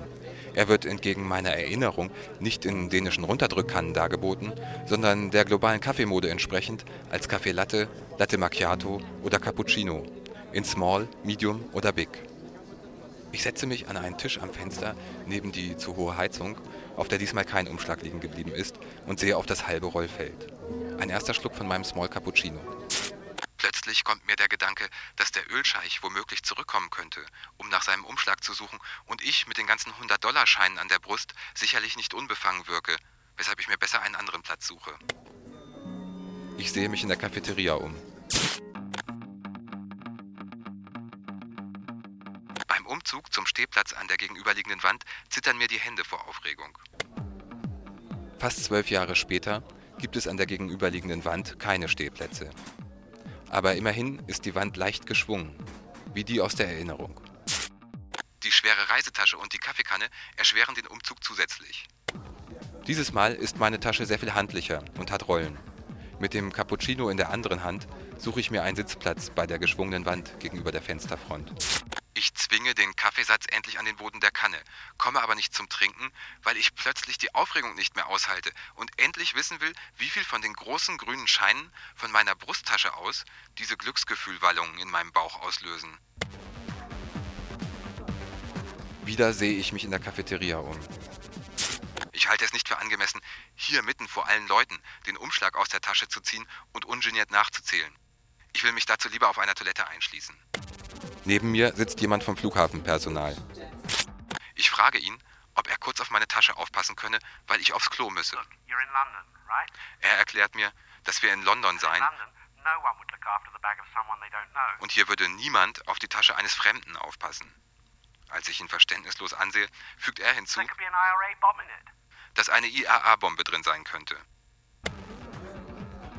Er wird entgegen meiner Erinnerung nicht in dänischen Runterdrückkannen dargeboten, sondern der globalen Kaffeemode entsprechend als Kaffee Latte, Latte Macchiato oder Cappuccino, in Small, Medium oder Big. Ich setze mich an einen Tisch am Fenster neben die zu hohe Heizung, auf der diesmal kein Umschlag liegen geblieben ist, und sehe auf das halbe Rollfeld. Ein erster Schluck von meinem Small Cappuccino. Plötzlich kommt mir der Gedanke, dass der Ölscheich womöglich zurückkommen könnte, um nach seinem Umschlag zu suchen und ich mit den ganzen 100-Dollar-Scheinen an der Brust sicherlich nicht unbefangen wirke, weshalb ich mir besser einen anderen Platz suche. Ich sehe mich in der Cafeteria um. Beim Umzug zum Stehplatz an der gegenüberliegenden Wand zittern mir die Hände vor Aufregung. Fast zwölf Jahre später gibt es an der gegenüberliegenden Wand keine Stehplätze. Aber immerhin ist die Wand leicht geschwungen, wie die aus der Erinnerung. Die schwere Reisetasche und die Kaffeekanne erschweren den Umzug zusätzlich. Dieses Mal ist meine Tasche sehr viel handlicher und hat Rollen. Mit dem Cappuccino in der anderen Hand suche ich mir einen Sitzplatz bei der geschwungenen Wand gegenüber der Fensterfront. Ich zwinge den Kaffeesatz endlich an den Boden der Kanne, komme aber nicht zum Trinken, weil ich plötzlich die Aufregung nicht mehr aushalte und endlich wissen will, wie viel von den großen grünen Scheinen von meiner Brusttasche aus diese Glücksgefühlwallungen in meinem Bauch auslösen. Wieder sehe ich mich in der Cafeteria um. Ich halte es nicht für angemessen, hier mitten vor allen Leuten den Umschlag aus der Tasche zu ziehen und ungeniert nachzuzählen. Ich will mich dazu lieber auf einer Toilette einschließen. Neben mir sitzt jemand vom Flughafenpersonal. Ich frage ihn, ob er kurz auf meine Tasche aufpassen könne, weil ich aufs Klo müsse. Er erklärt mir, dass wir in London seien und hier würde niemand auf die Tasche eines Fremden aufpassen. Als ich ihn verständnislos ansehe, fügt er hinzu, dass eine IRA-Bombe drin sein könnte.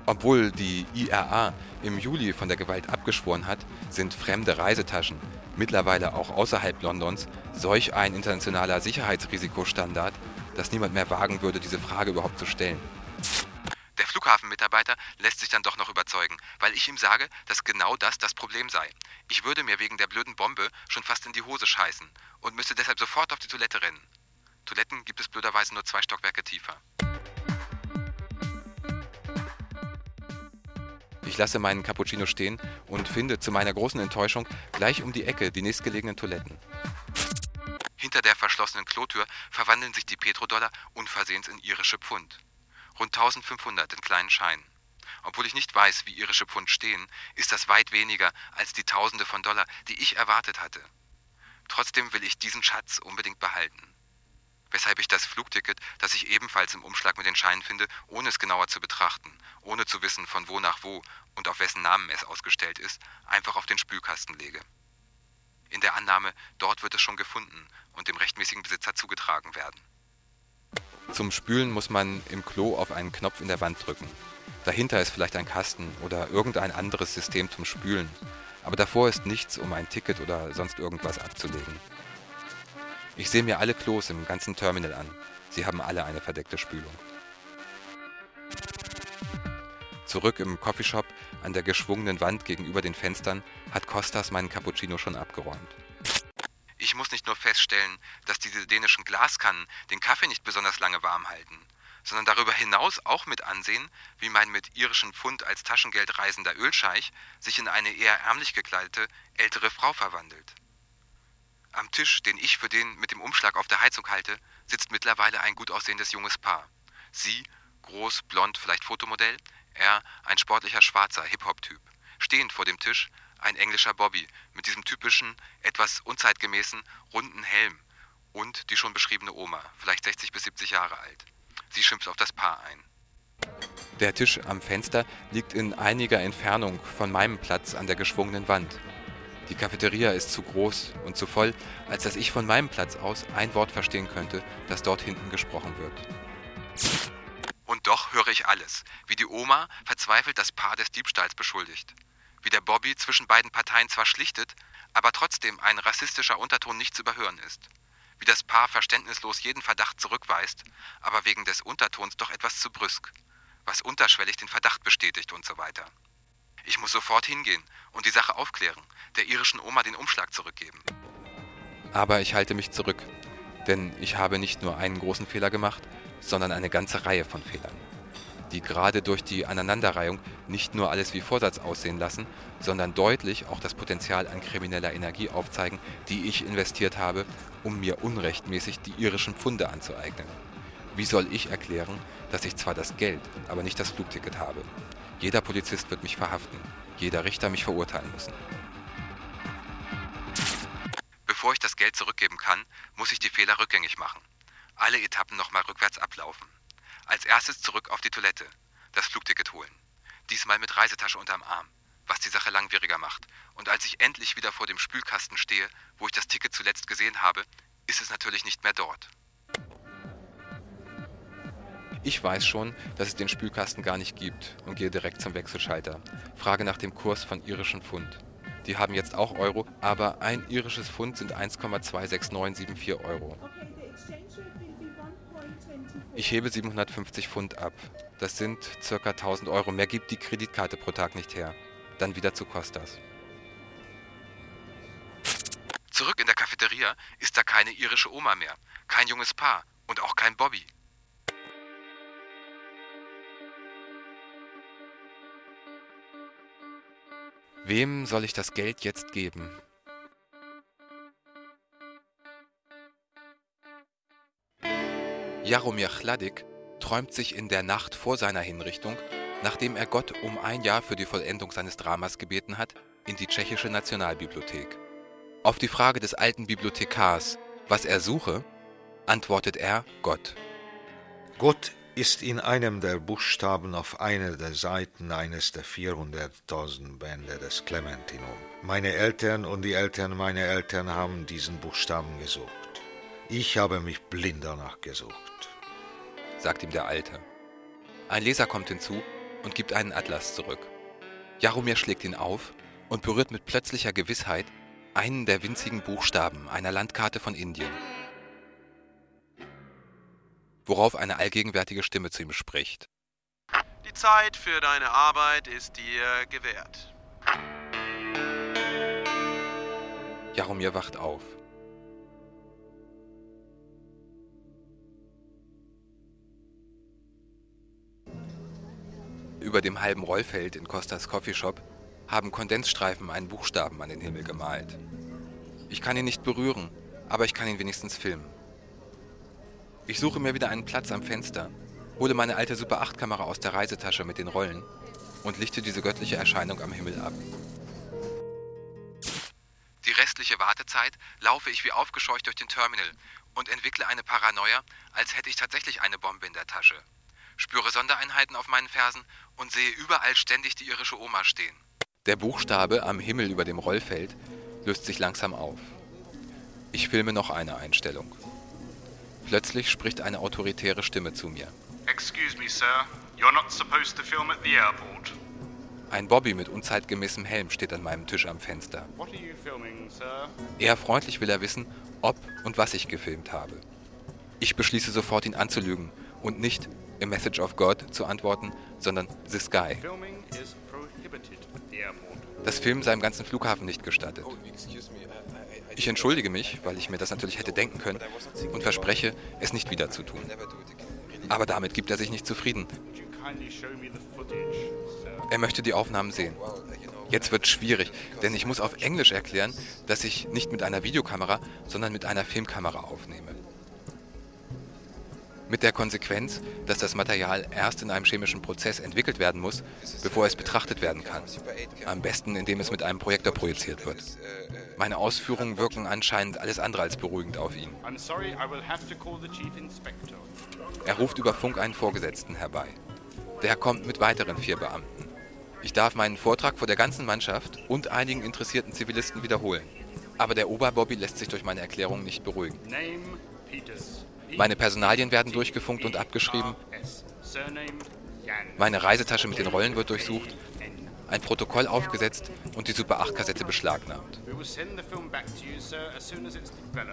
Obwohl die IRA im Juli von der Gewalt abgeschworen hat, sind fremde Reisetaschen, mittlerweile auch außerhalb Londons, solch ein internationaler Sicherheitsrisikostandard, dass niemand mehr wagen würde, diese Frage überhaupt zu stellen. Der Flughafenmitarbeiter lässt sich dann doch noch überzeugen, weil ich ihm sage, dass genau das das Problem sei. Ich würde mir wegen der blöden Bombe schon fast in die Hose scheißen und müsste deshalb sofort auf die Toilette rennen. Toiletten gibt es blöderweise nur zwei Stockwerke tiefer. Ich lasse meinen Cappuccino stehen und finde zu meiner großen Enttäuschung gleich um die Ecke die nächstgelegenen Toiletten. Hinter der verschlossenen Klotür verwandeln sich die Petrodollar unversehens in irische Pfund. Rund 1500 in kleinen Scheinen. Obwohl ich nicht weiß, wie irische Pfund stehen, ist das weit weniger als die Tausende von Dollar, die ich erwartet hatte. Trotzdem will ich diesen Schatz unbedingt behalten weshalb ich das Flugticket, das ich ebenfalls im Umschlag mit den Scheinen finde, ohne es genauer zu betrachten, ohne zu wissen, von wo nach wo und auf wessen Namen es ausgestellt ist, einfach auf den Spülkasten lege. In der Annahme, dort wird es schon gefunden und dem rechtmäßigen Besitzer zugetragen werden. Zum Spülen muss man im Klo auf einen Knopf in der Wand drücken. Dahinter ist vielleicht ein Kasten oder irgendein anderes System zum Spülen, aber davor ist nichts, um ein Ticket oder sonst irgendwas abzulegen. Ich sehe mir alle Klos im ganzen Terminal an. Sie haben alle eine verdeckte Spülung. Zurück im Coffeeshop an der geschwungenen Wand gegenüber den Fenstern hat Kostas meinen Cappuccino schon abgeräumt. Ich muss nicht nur feststellen, dass diese dänischen Glaskannen den Kaffee nicht besonders lange warm halten, sondern darüber hinaus auch mit ansehen, wie mein mit irischen Pfund als Taschengeld reisender Ölscheich sich in eine eher ärmlich gekleidete ältere Frau verwandelt. Am Tisch, den ich für den mit dem Umschlag auf der Heizung halte, sitzt mittlerweile ein gut aussehendes junges Paar. Sie, groß, blond, vielleicht Fotomodell, er, ein sportlicher schwarzer Hip-Hop-Typ. Stehend vor dem Tisch ein englischer Bobby mit diesem typischen, etwas unzeitgemäßen, runden Helm und die schon beschriebene Oma, vielleicht 60 bis 70 Jahre alt. Sie schimpft auf das Paar ein. Der Tisch am Fenster liegt in einiger Entfernung von meinem Platz an der geschwungenen Wand. Die Cafeteria ist zu groß und zu voll, als dass ich von meinem Platz aus ein Wort verstehen könnte, das dort hinten gesprochen wird. Und doch höre ich alles, wie die Oma verzweifelt das Paar des Diebstahls beschuldigt, wie der Bobby zwischen beiden Parteien zwar schlichtet, aber trotzdem ein rassistischer Unterton nicht zu überhören ist, wie das Paar verständnislos jeden Verdacht zurückweist, aber wegen des Untertons doch etwas zu brüsk, was unterschwellig den Verdacht bestätigt und so weiter. Ich muss sofort hingehen und die Sache aufklären, der irischen Oma den Umschlag zurückgeben. Aber ich halte mich zurück, denn ich habe nicht nur einen großen Fehler gemacht, sondern eine ganze Reihe von Fehlern, die gerade durch die Aneinanderreihung nicht nur alles wie Vorsatz aussehen lassen, sondern deutlich auch das Potenzial an krimineller Energie aufzeigen, die ich investiert habe, um mir unrechtmäßig die irischen Pfunde anzueignen. Wie soll ich erklären, dass ich zwar das Geld, aber nicht das Flugticket habe? Jeder Polizist wird mich verhaften, jeder Richter mich verurteilen müssen. Bevor ich das Geld zurückgeben kann, muss ich die Fehler rückgängig machen. Alle Etappen nochmal rückwärts ablaufen. Als erstes zurück auf die Toilette, das Flugticket holen. Diesmal mit Reisetasche unterm Arm, was die Sache langwieriger macht. Und als ich endlich wieder vor dem Spülkasten stehe, wo ich das Ticket zuletzt gesehen habe, ist es natürlich nicht mehr dort. Ich weiß schon, dass es den Spülkasten gar nicht gibt und gehe direkt zum Wechselschalter. Frage nach dem Kurs von irischen Pfund. Die haben jetzt auch Euro, aber ein irisches Pfund sind 1,26974 Euro. Ich hebe 750 Pfund ab. Das sind circa 1000 Euro. Mehr gibt die Kreditkarte pro Tag nicht her. Dann wieder zu Costas. Zurück in der Cafeteria ist da keine irische Oma mehr, kein junges Paar und auch kein Bobby. Wem soll ich das Geld jetzt geben? Jaromir Chladik träumt sich in der Nacht vor seiner Hinrichtung, nachdem er Gott um ein Jahr für die Vollendung seines Dramas gebeten hat, in die tschechische Nationalbibliothek. Auf die Frage des alten Bibliothekars, was er suche, antwortet er Gott. Gott ist in einem der Buchstaben auf einer der Seiten eines der 400.000 Bände des Clementinum. Meine Eltern und die Eltern meiner Eltern haben diesen Buchstaben gesucht. Ich habe mich blind danach gesucht, sagt ihm der Alte. Ein Leser kommt hinzu und gibt einen Atlas zurück. Jaromir schlägt ihn auf und berührt mit plötzlicher Gewissheit einen der winzigen Buchstaben einer Landkarte von Indien worauf eine allgegenwärtige Stimme zu ihm spricht. Die Zeit für deine Arbeit ist dir gewährt. Jaromir wacht auf. Über dem halben Rollfeld in Costas Coffeeshop haben Kondensstreifen einen Buchstaben an den Himmel gemalt. Ich kann ihn nicht berühren, aber ich kann ihn wenigstens filmen. Ich suche mir wieder einen Platz am Fenster, hole meine alte Super 8 Kamera aus der Reisetasche mit den Rollen und lichte diese göttliche Erscheinung am Himmel ab. Die restliche Wartezeit laufe ich wie aufgescheucht durch den Terminal und entwickle eine Paranoia, als hätte ich tatsächlich eine Bombe in der Tasche. Spüre Sondereinheiten auf meinen Fersen und sehe überall ständig die irische Oma stehen. Der Buchstabe am Himmel über dem Rollfeld löst sich langsam auf. Ich filme noch eine Einstellung. Plötzlich spricht eine autoritäre Stimme zu mir. Excuse me, sir. You're not supposed to film at the airport. Ein Bobby mit unzeitgemäßem Helm steht an meinem Tisch am Fenster. What are you filming, sir? Eher freundlich will er wissen, ob und was ich gefilmt habe. Ich beschließe sofort, ihn anzulügen und nicht A Message of God zu antworten, sondern The Sky. Das Filmen sei im ganzen Flughafen nicht gestattet. Ich entschuldige mich, weil ich mir das natürlich hätte denken können und verspreche, es nicht wieder zu tun. Aber damit gibt er sich nicht zufrieden. Er möchte die Aufnahmen sehen. Jetzt wird schwierig, denn ich muss auf Englisch erklären, dass ich nicht mit einer Videokamera, sondern mit einer Filmkamera aufnehme. Mit der Konsequenz, dass das Material erst in einem chemischen Prozess entwickelt werden muss, bevor es betrachtet werden kann. Am besten, indem es mit einem Projektor projiziert wird. Meine Ausführungen wirken anscheinend alles andere als beruhigend auf ihn. Er ruft über Funk einen Vorgesetzten herbei. Der kommt mit weiteren vier Beamten. Ich darf meinen Vortrag vor der ganzen Mannschaft und einigen interessierten Zivilisten wiederholen. Aber der Oberbobby lässt sich durch meine Erklärung nicht beruhigen. Meine Personalien werden durchgefunkt und abgeschrieben. Meine Reisetasche mit den Rollen wird durchsucht, ein Protokoll aufgesetzt und die Super 8-Kassette beschlagnahmt.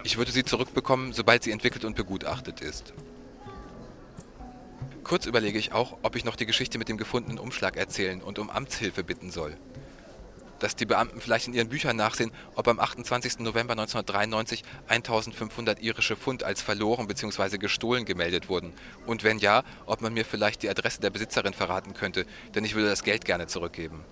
Ich würde sie zurückbekommen, sobald sie entwickelt und begutachtet ist. Kurz überlege ich auch, ob ich noch die Geschichte mit dem gefundenen Umschlag erzählen und um Amtshilfe bitten soll dass die Beamten vielleicht in ihren Büchern nachsehen, ob am 28. November 1993 1500 irische Pfund als verloren bzw. gestohlen gemeldet wurden. Und wenn ja, ob man mir vielleicht die Adresse der Besitzerin verraten könnte, denn ich würde das Geld gerne zurückgeben.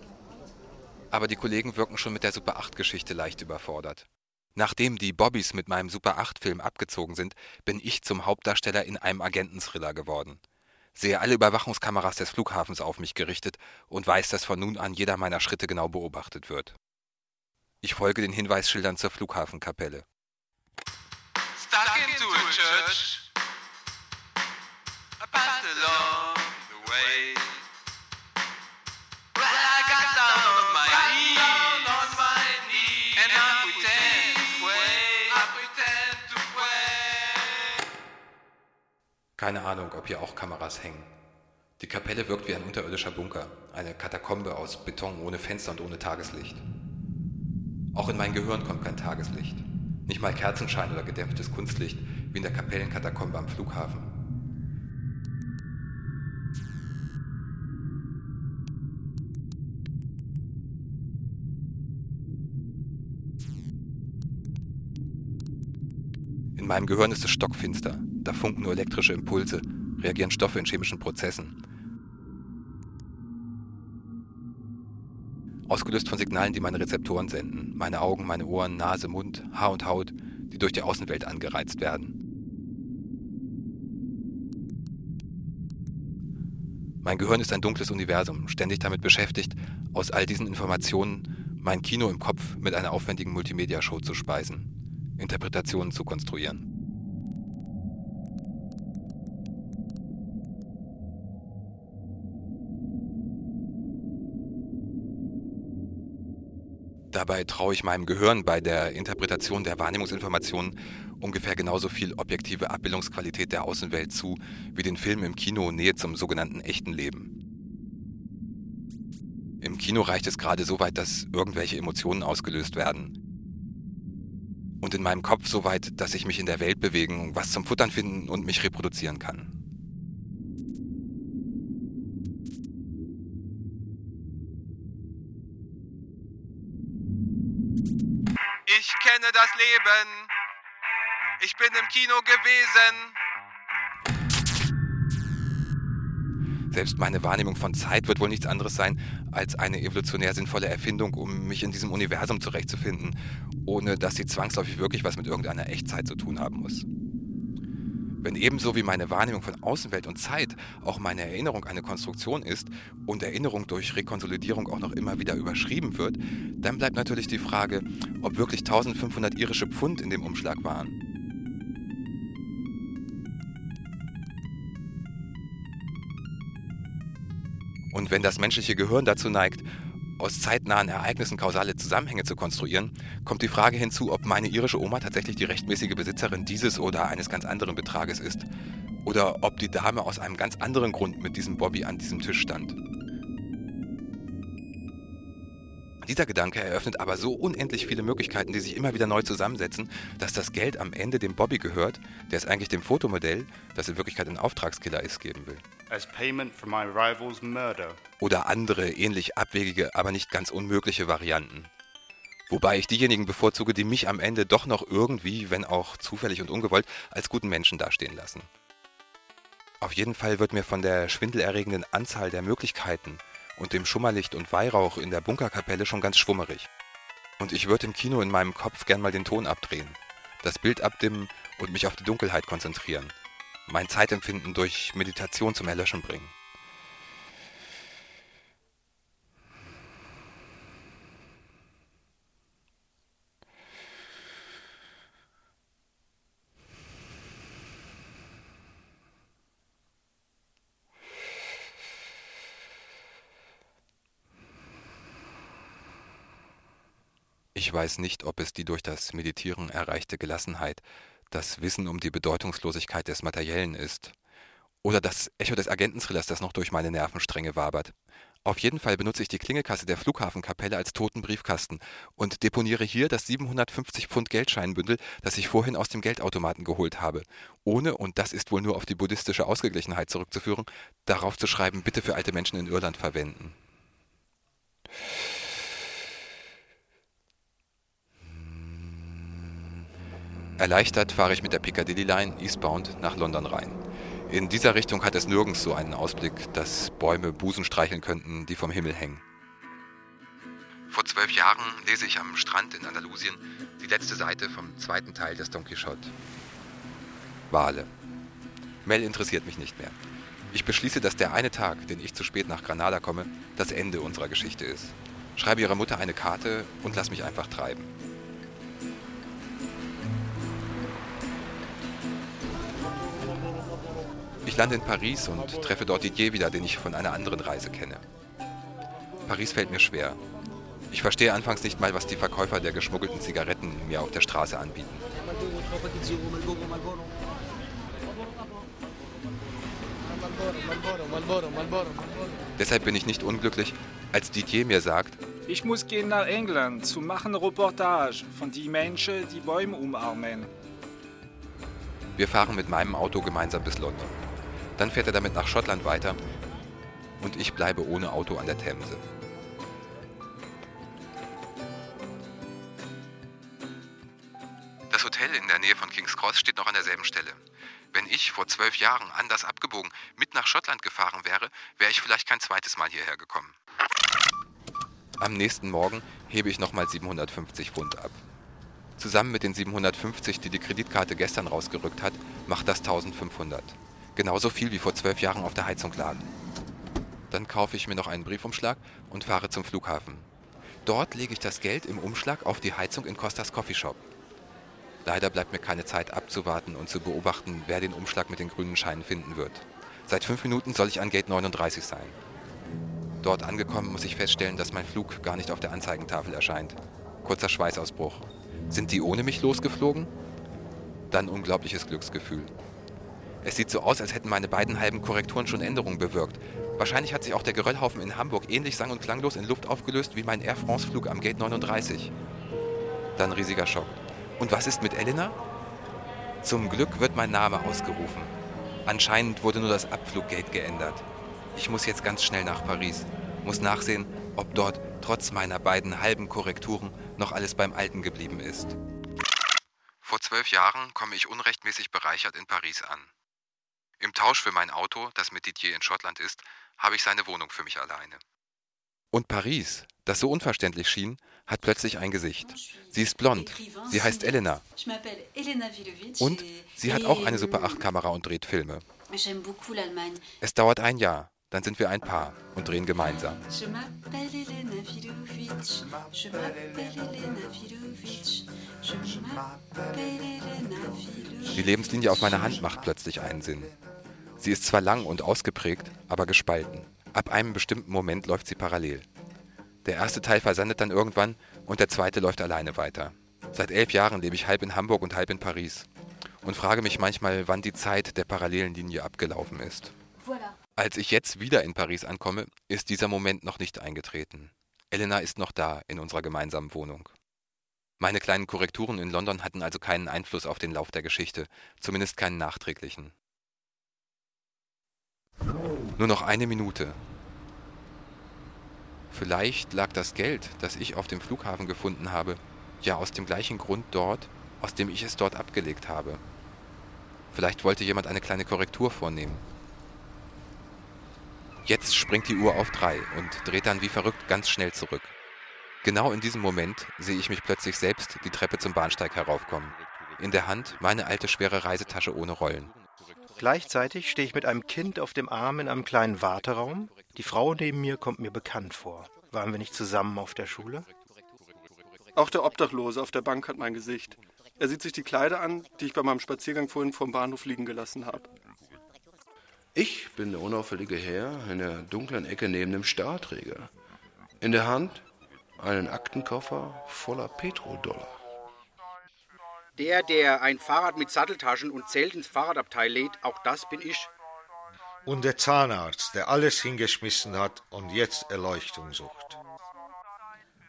Aber die Kollegen wirken schon mit der Super 8-Geschichte leicht überfordert. Nachdem die Bobbys mit meinem Super 8-Film abgezogen sind, bin ich zum Hauptdarsteller in einem Agententhriller geworden sehe alle Überwachungskameras des Flughafens auf mich gerichtet und weiß, dass von nun an jeder meiner Schritte genau beobachtet wird. Ich folge den Hinweisschildern zur Flughafenkapelle. Stuck into a church. keine Ahnung, ob hier auch Kameras hängen. Die Kapelle wirkt wie ein unterirdischer Bunker, eine Katakombe aus Beton ohne Fenster und ohne Tageslicht. Auch in mein Gehirn kommt kein Tageslicht, nicht mal Kerzenschein oder gedämpftes Kunstlicht wie in der Kapellenkatakombe am Flughafen. In meinem Gehirn ist es stockfinster, da funken nur elektrische Impulse, reagieren Stoffe in chemischen Prozessen. Ausgelöst von Signalen, die meine Rezeptoren senden. Meine Augen, meine Ohren, Nase, Mund, Haar und Haut, die durch die Außenwelt angereizt werden. Mein Gehirn ist ein dunkles Universum, ständig damit beschäftigt, aus all diesen Informationen mein Kino im Kopf mit einer aufwendigen Multimedia-Show zu speisen, Interpretationen zu konstruieren. Dabei traue ich meinem Gehirn bei der Interpretation der Wahrnehmungsinformationen ungefähr genauso viel objektive Abbildungsqualität der Außenwelt zu, wie den Film im Kino Nähe zum sogenannten echten Leben. Im Kino reicht es gerade so weit, dass irgendwelche Emotionen ausgelöst werden. Und in meinem Kopf so weit, dass ich mich in der Welt bewegen, was zum Futtern finden und mich reproduzieren kann. Ich kenne das Leben. Ich bin im Kino gewesen. Selbst meine Wahrnehmung von Zeit wird wohl nichts anderes sein als eine evolutionär sinnvolle Erfindung, um mich in diesem Universum zurechtzufinden, ohne dass sie zwangsläufig wirklich was mit irgendeiner Echtzeit zu tun haben muss. Wenn ebenso wie meine Wahrnehmung von Außenwelt und Zeit auch meine Erinnerung eine Konstruktion ist und Erinnerung durch Rekonsolidierung auch noch immer wieder überschrieben wird, dann bleibt natürlich die Frage, ob wirklich 1500 irische Pfund in dem Umschlag waren. Und wenn das menschliche Gehirn dazu neigt, aus zeitnahen Ereignissen kausale Zusammenhänge zu konstruieren, kommt die Frage hinzu, ob meine irische Oma tatsächlich die rechtmäßige Besitzerin dieses oder eines ganz anderen Betrages ist. Oder ob die Dame aus einem ganz anderen Grund mit diesem Bobby an diesem Tisch stand. Dieser Gedanke eröffnet aber so unendlich viele Möglichkeiten, die sich immer wieder neu zusammensetzen, dass das Geld am Ende dem Bobby gehört, der es eigentlich dem Fotomodell, das in Wirklichkeit ein Auftragskiller ist, geben will. Oder andere ähnlich abwegige, aber nicht ganz unmögliche Varianten. Wobei ich diejenigen bevorzuge, die mich am Ende doch noch irgendwie, wenn auch zufällig und ungewollt, als guten Menschen dastehen lassen. Auf jeden Fall wird mir von der schwindelerregenden Anzahl der Möglichkeiten und dem Schummerlicht und Weihrauch in der Bunkerkapelle schon ganz schwummerig. Und ich würde im Kino in meinem Kopf gern mal den Ton abdrehen, das Bild abdimmen und mich auf die Dunkelheit konzentrieren, mein Zeitempfinden durch Meditation zum Erlöschen bringen. Ich weiß nicht, ob es die durch das Meditieren erreichte Gelassenheit, das Wissen um die Bedeutungslosigkeit des Materiellen ist, oder das Echo des Agententhrillers, das noch durch meine Nervenstränge wabert. Auf jeden Fall benutze ich die Klingelkasse der Flughafenkapelle als toten Briefkasten und deponiere hier das 750 Pfund Geldscheinbündel, das ich vorhin aus dem Geldautomaten geholt habe, ohne, und das ist wohl nur auf die buddhistische Ausgeglichenheit zurückzuführen, darauf zu schreiben, bitte für alte Menschen in Irland verwenden. Erleichtert fahre ich mit der Piccadilly Line eastbound nach London rein. In dieser Richtung hat es nirgends so einen Ausblick, dass Bäume Busen streicheln könnten, die vom Himmel hängen. Vor zwölf Jahren lese ich am Strand in Andalusien die letzte Seite vom zweiten Teil des Don Quixote. Wale. Mel interessiert mich nicht mehr. Ich beschließe, dass der eine Tag, den ich zu spät nach Granada komme, das Ende unserer Geschichte ist. Schreibe ihrer Mutter eine Karte und lass mich einfach treiben. Ich lande in Paris und treffe dort Didier wieder, den ich von einer anderen Reise kenne. Paris fällt mir schwer. Ich verstehe anfangs nicht mal, was die Verkäufer der geschmuggelten Zigaretten mir auf der Straße anbieten. Deshalb bin ich nicht unglücklich, als Didier mir sagt, ich muss gehen nach England zu machen Reportage von die Menschen, die Bäume umarmen. Wir fahren mit meinem Auto gemeinsam bis London. Dann fährt er damit nach Schottland weiter und ich bleibe ohne Auto an der Themse. Das Hotel in der Nähe von King's Cross steht noch an derselben Stelle. Wenn ich vor zwölf Jahren anders abgebogen mit nach Schottland gefahren wäre, wäre ich vielleicht kein zweites Mal hierher gekommen. Am nächsten Morgen hebe ich nochmal 750 Pfund ab. Zusammen mit den 750, die die Kreditkarte gestern rausgerückt hat, macht das 1500. Genauso viel wie vor zwölf Jahren auf der Heizung lagen. Dann kaufe ich mir noch einen Briefumschlag und fahre zum Flughafen. Dort lege ich das Geld im Umschlag auf die Heizung in Costas Coffeeshop. Leider bleibt mir keine Zeit abzuwarten und zu beobachten, wer den Umschlag mit den grünen Scheinen finden wird. Seit fünf Minuten soll ich an Gate 39 sein. Dort angekommen muss ich feststellen, dass mein Flug gar nicht auf der Anzeigentafel erscheint. Kurzer Schweißausbruch. Sind die ohne mich losgeflogen? Dann unglaubliches Glücksgefühl. Es sieht so aus, als hätten meine beiden halben Korrekturen schon Änderungen bewirkt. Wahrscheinlich hat sich auch der Geröllhaufen in Hamburg ähnlich sang- und klanglos in Luft aufgelöst wie mein Air France-Flug am Gate 39. Dann riesiger Schock. Und was ist mit Elena? Zum Glück wird mein Name ausgerufen. Anscheinend wurde nur das Abfluggate geändert. Ich muss jetzt ganz schnell nach Paris. Muss nachsehen, ob dort trotz meiner beiden halben Korrekturen noch alles beim Alten geblieben ist. Vor zwölf Jahren komme ich unrechtmäßig bereichert in Paris an. Im Tausch für mein Auto, das mit Didier in Schottland ist, habe ich seine Wohnung für mich alleine. Und Paris, das so unverständlich schien, hat plötzlich ein Gesicht. Sie ist blond. Sie heißt Elena. Und sie hat auch eine Super 8-Kamera und dreht Filme. Es dauert ein Jahr, dann sind wir ein Paar und drehen gemeinsam. Die Lebenslinie auf meiner Hand macht plötzlich einen Sinn. Sie ist zwar lang und ausgeprägt, aber gespalten. Ab einem bestimmten Moment läuft sie parallel. Der erste Teil versandet dann irgendwann und der zweite läuft alleine weiter. Seit elf Jahren lebe ich halb in Hamburg und halb in Paris und frage mich manchmal, wann die Zeit der parallelen Linie abgelaufen ist. Als ich jetzt wieder in Paris ankomme, ist dieser Moment noch nicht eingetreten. Elena ist noch da in unserer gemeinsamen Wohnung. Meine kleinen Korrekturen in London hatten also keinen Einfluss auf den Lauf der Geschichte, zumindest keinen nachträglichen. Nur noch eine Minute. Vielleicht lag das Geld, das ich auf dem Flughafen gefunden habe, ja aus dem gleichen Grund dort, aus dem ich es dort abgelegt habe. Vielleicht wollte jemand eine kleine Korrektur vornehmen. Jetzt springt die Uhr auf drei und dreht dann wie verrückt ganz schnell zurück. Genau in diesem Moment sehe ich mich plötzlich selbst die Treppe zum Bahnsteig heraufkommen. In der Hand meine alte schwere Reisetasche ohne Rollen. Gleichzeitig stehe ich mit einem Kind auf dem Arm in einem kleinen Warteraum. Die Frau neben mir kommt mir bekannt vor. Waren wir nicht zusammen auf der Schule? Auch der Obdachlose auf der Bank hat mein Gesicht. Er sieht sich die Kleider an, die ich bei meinem Spaziergang vorhin vom Bahnhof liegen gelassen habe. Ich bin der unauffällige Herr in der dunklen Ecke neben dem Stahlträger. In der Hand einen Aktenkoffer voller Petrodollar. Der, der ein Fahrrad mit Satteltaschen und Zelt ins Fahrradabteil lädt, auch das bin ich. Und der Zahnarzt, der alles hingeschmissen hat und jetzt Erleuchtung sucht.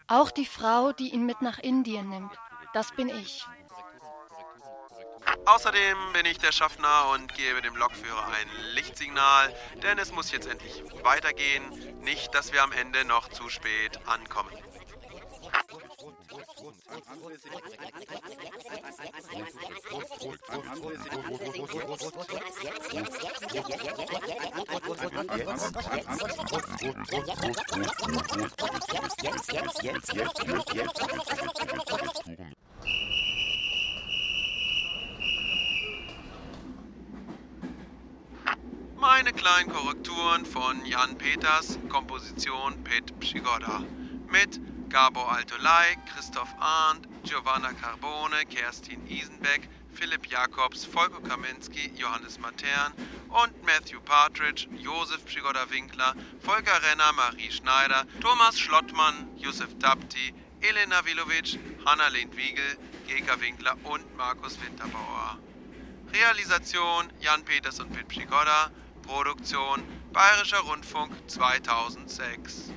Auch die Frau, die ihn mit nach Indien nimmt, das bin ich. Außerdem bin ich der Schaffner und gebe dem Lokführer ein Lichtsignal, denn es muss jetzt endlich weitergehen. Nicht, dass wir am Ende noch zu spät ankommen. Meine kleinen Korrekturen von Jan Peters, Komposition Pet Pschigoda. Mit Gabor Altolai, Christoph Arndt, Giovanna Carbone, Kerstin Isenbeck, Philipp Jakobs, Volker Kaminski, Johannes Matern und Matthew Partridge, Josef Pschigoda-Winkler, Volker Renner, Marie Schneider, Thomas Schlottmann, Josef Dapti, Elena Vilovic, Hanna Lindwiegel, Geka Winkler und Markus Winterbauer. Realisation Jan Peters und Pit Pschigoda, Produktion Bayerischer Rundfunk 2006.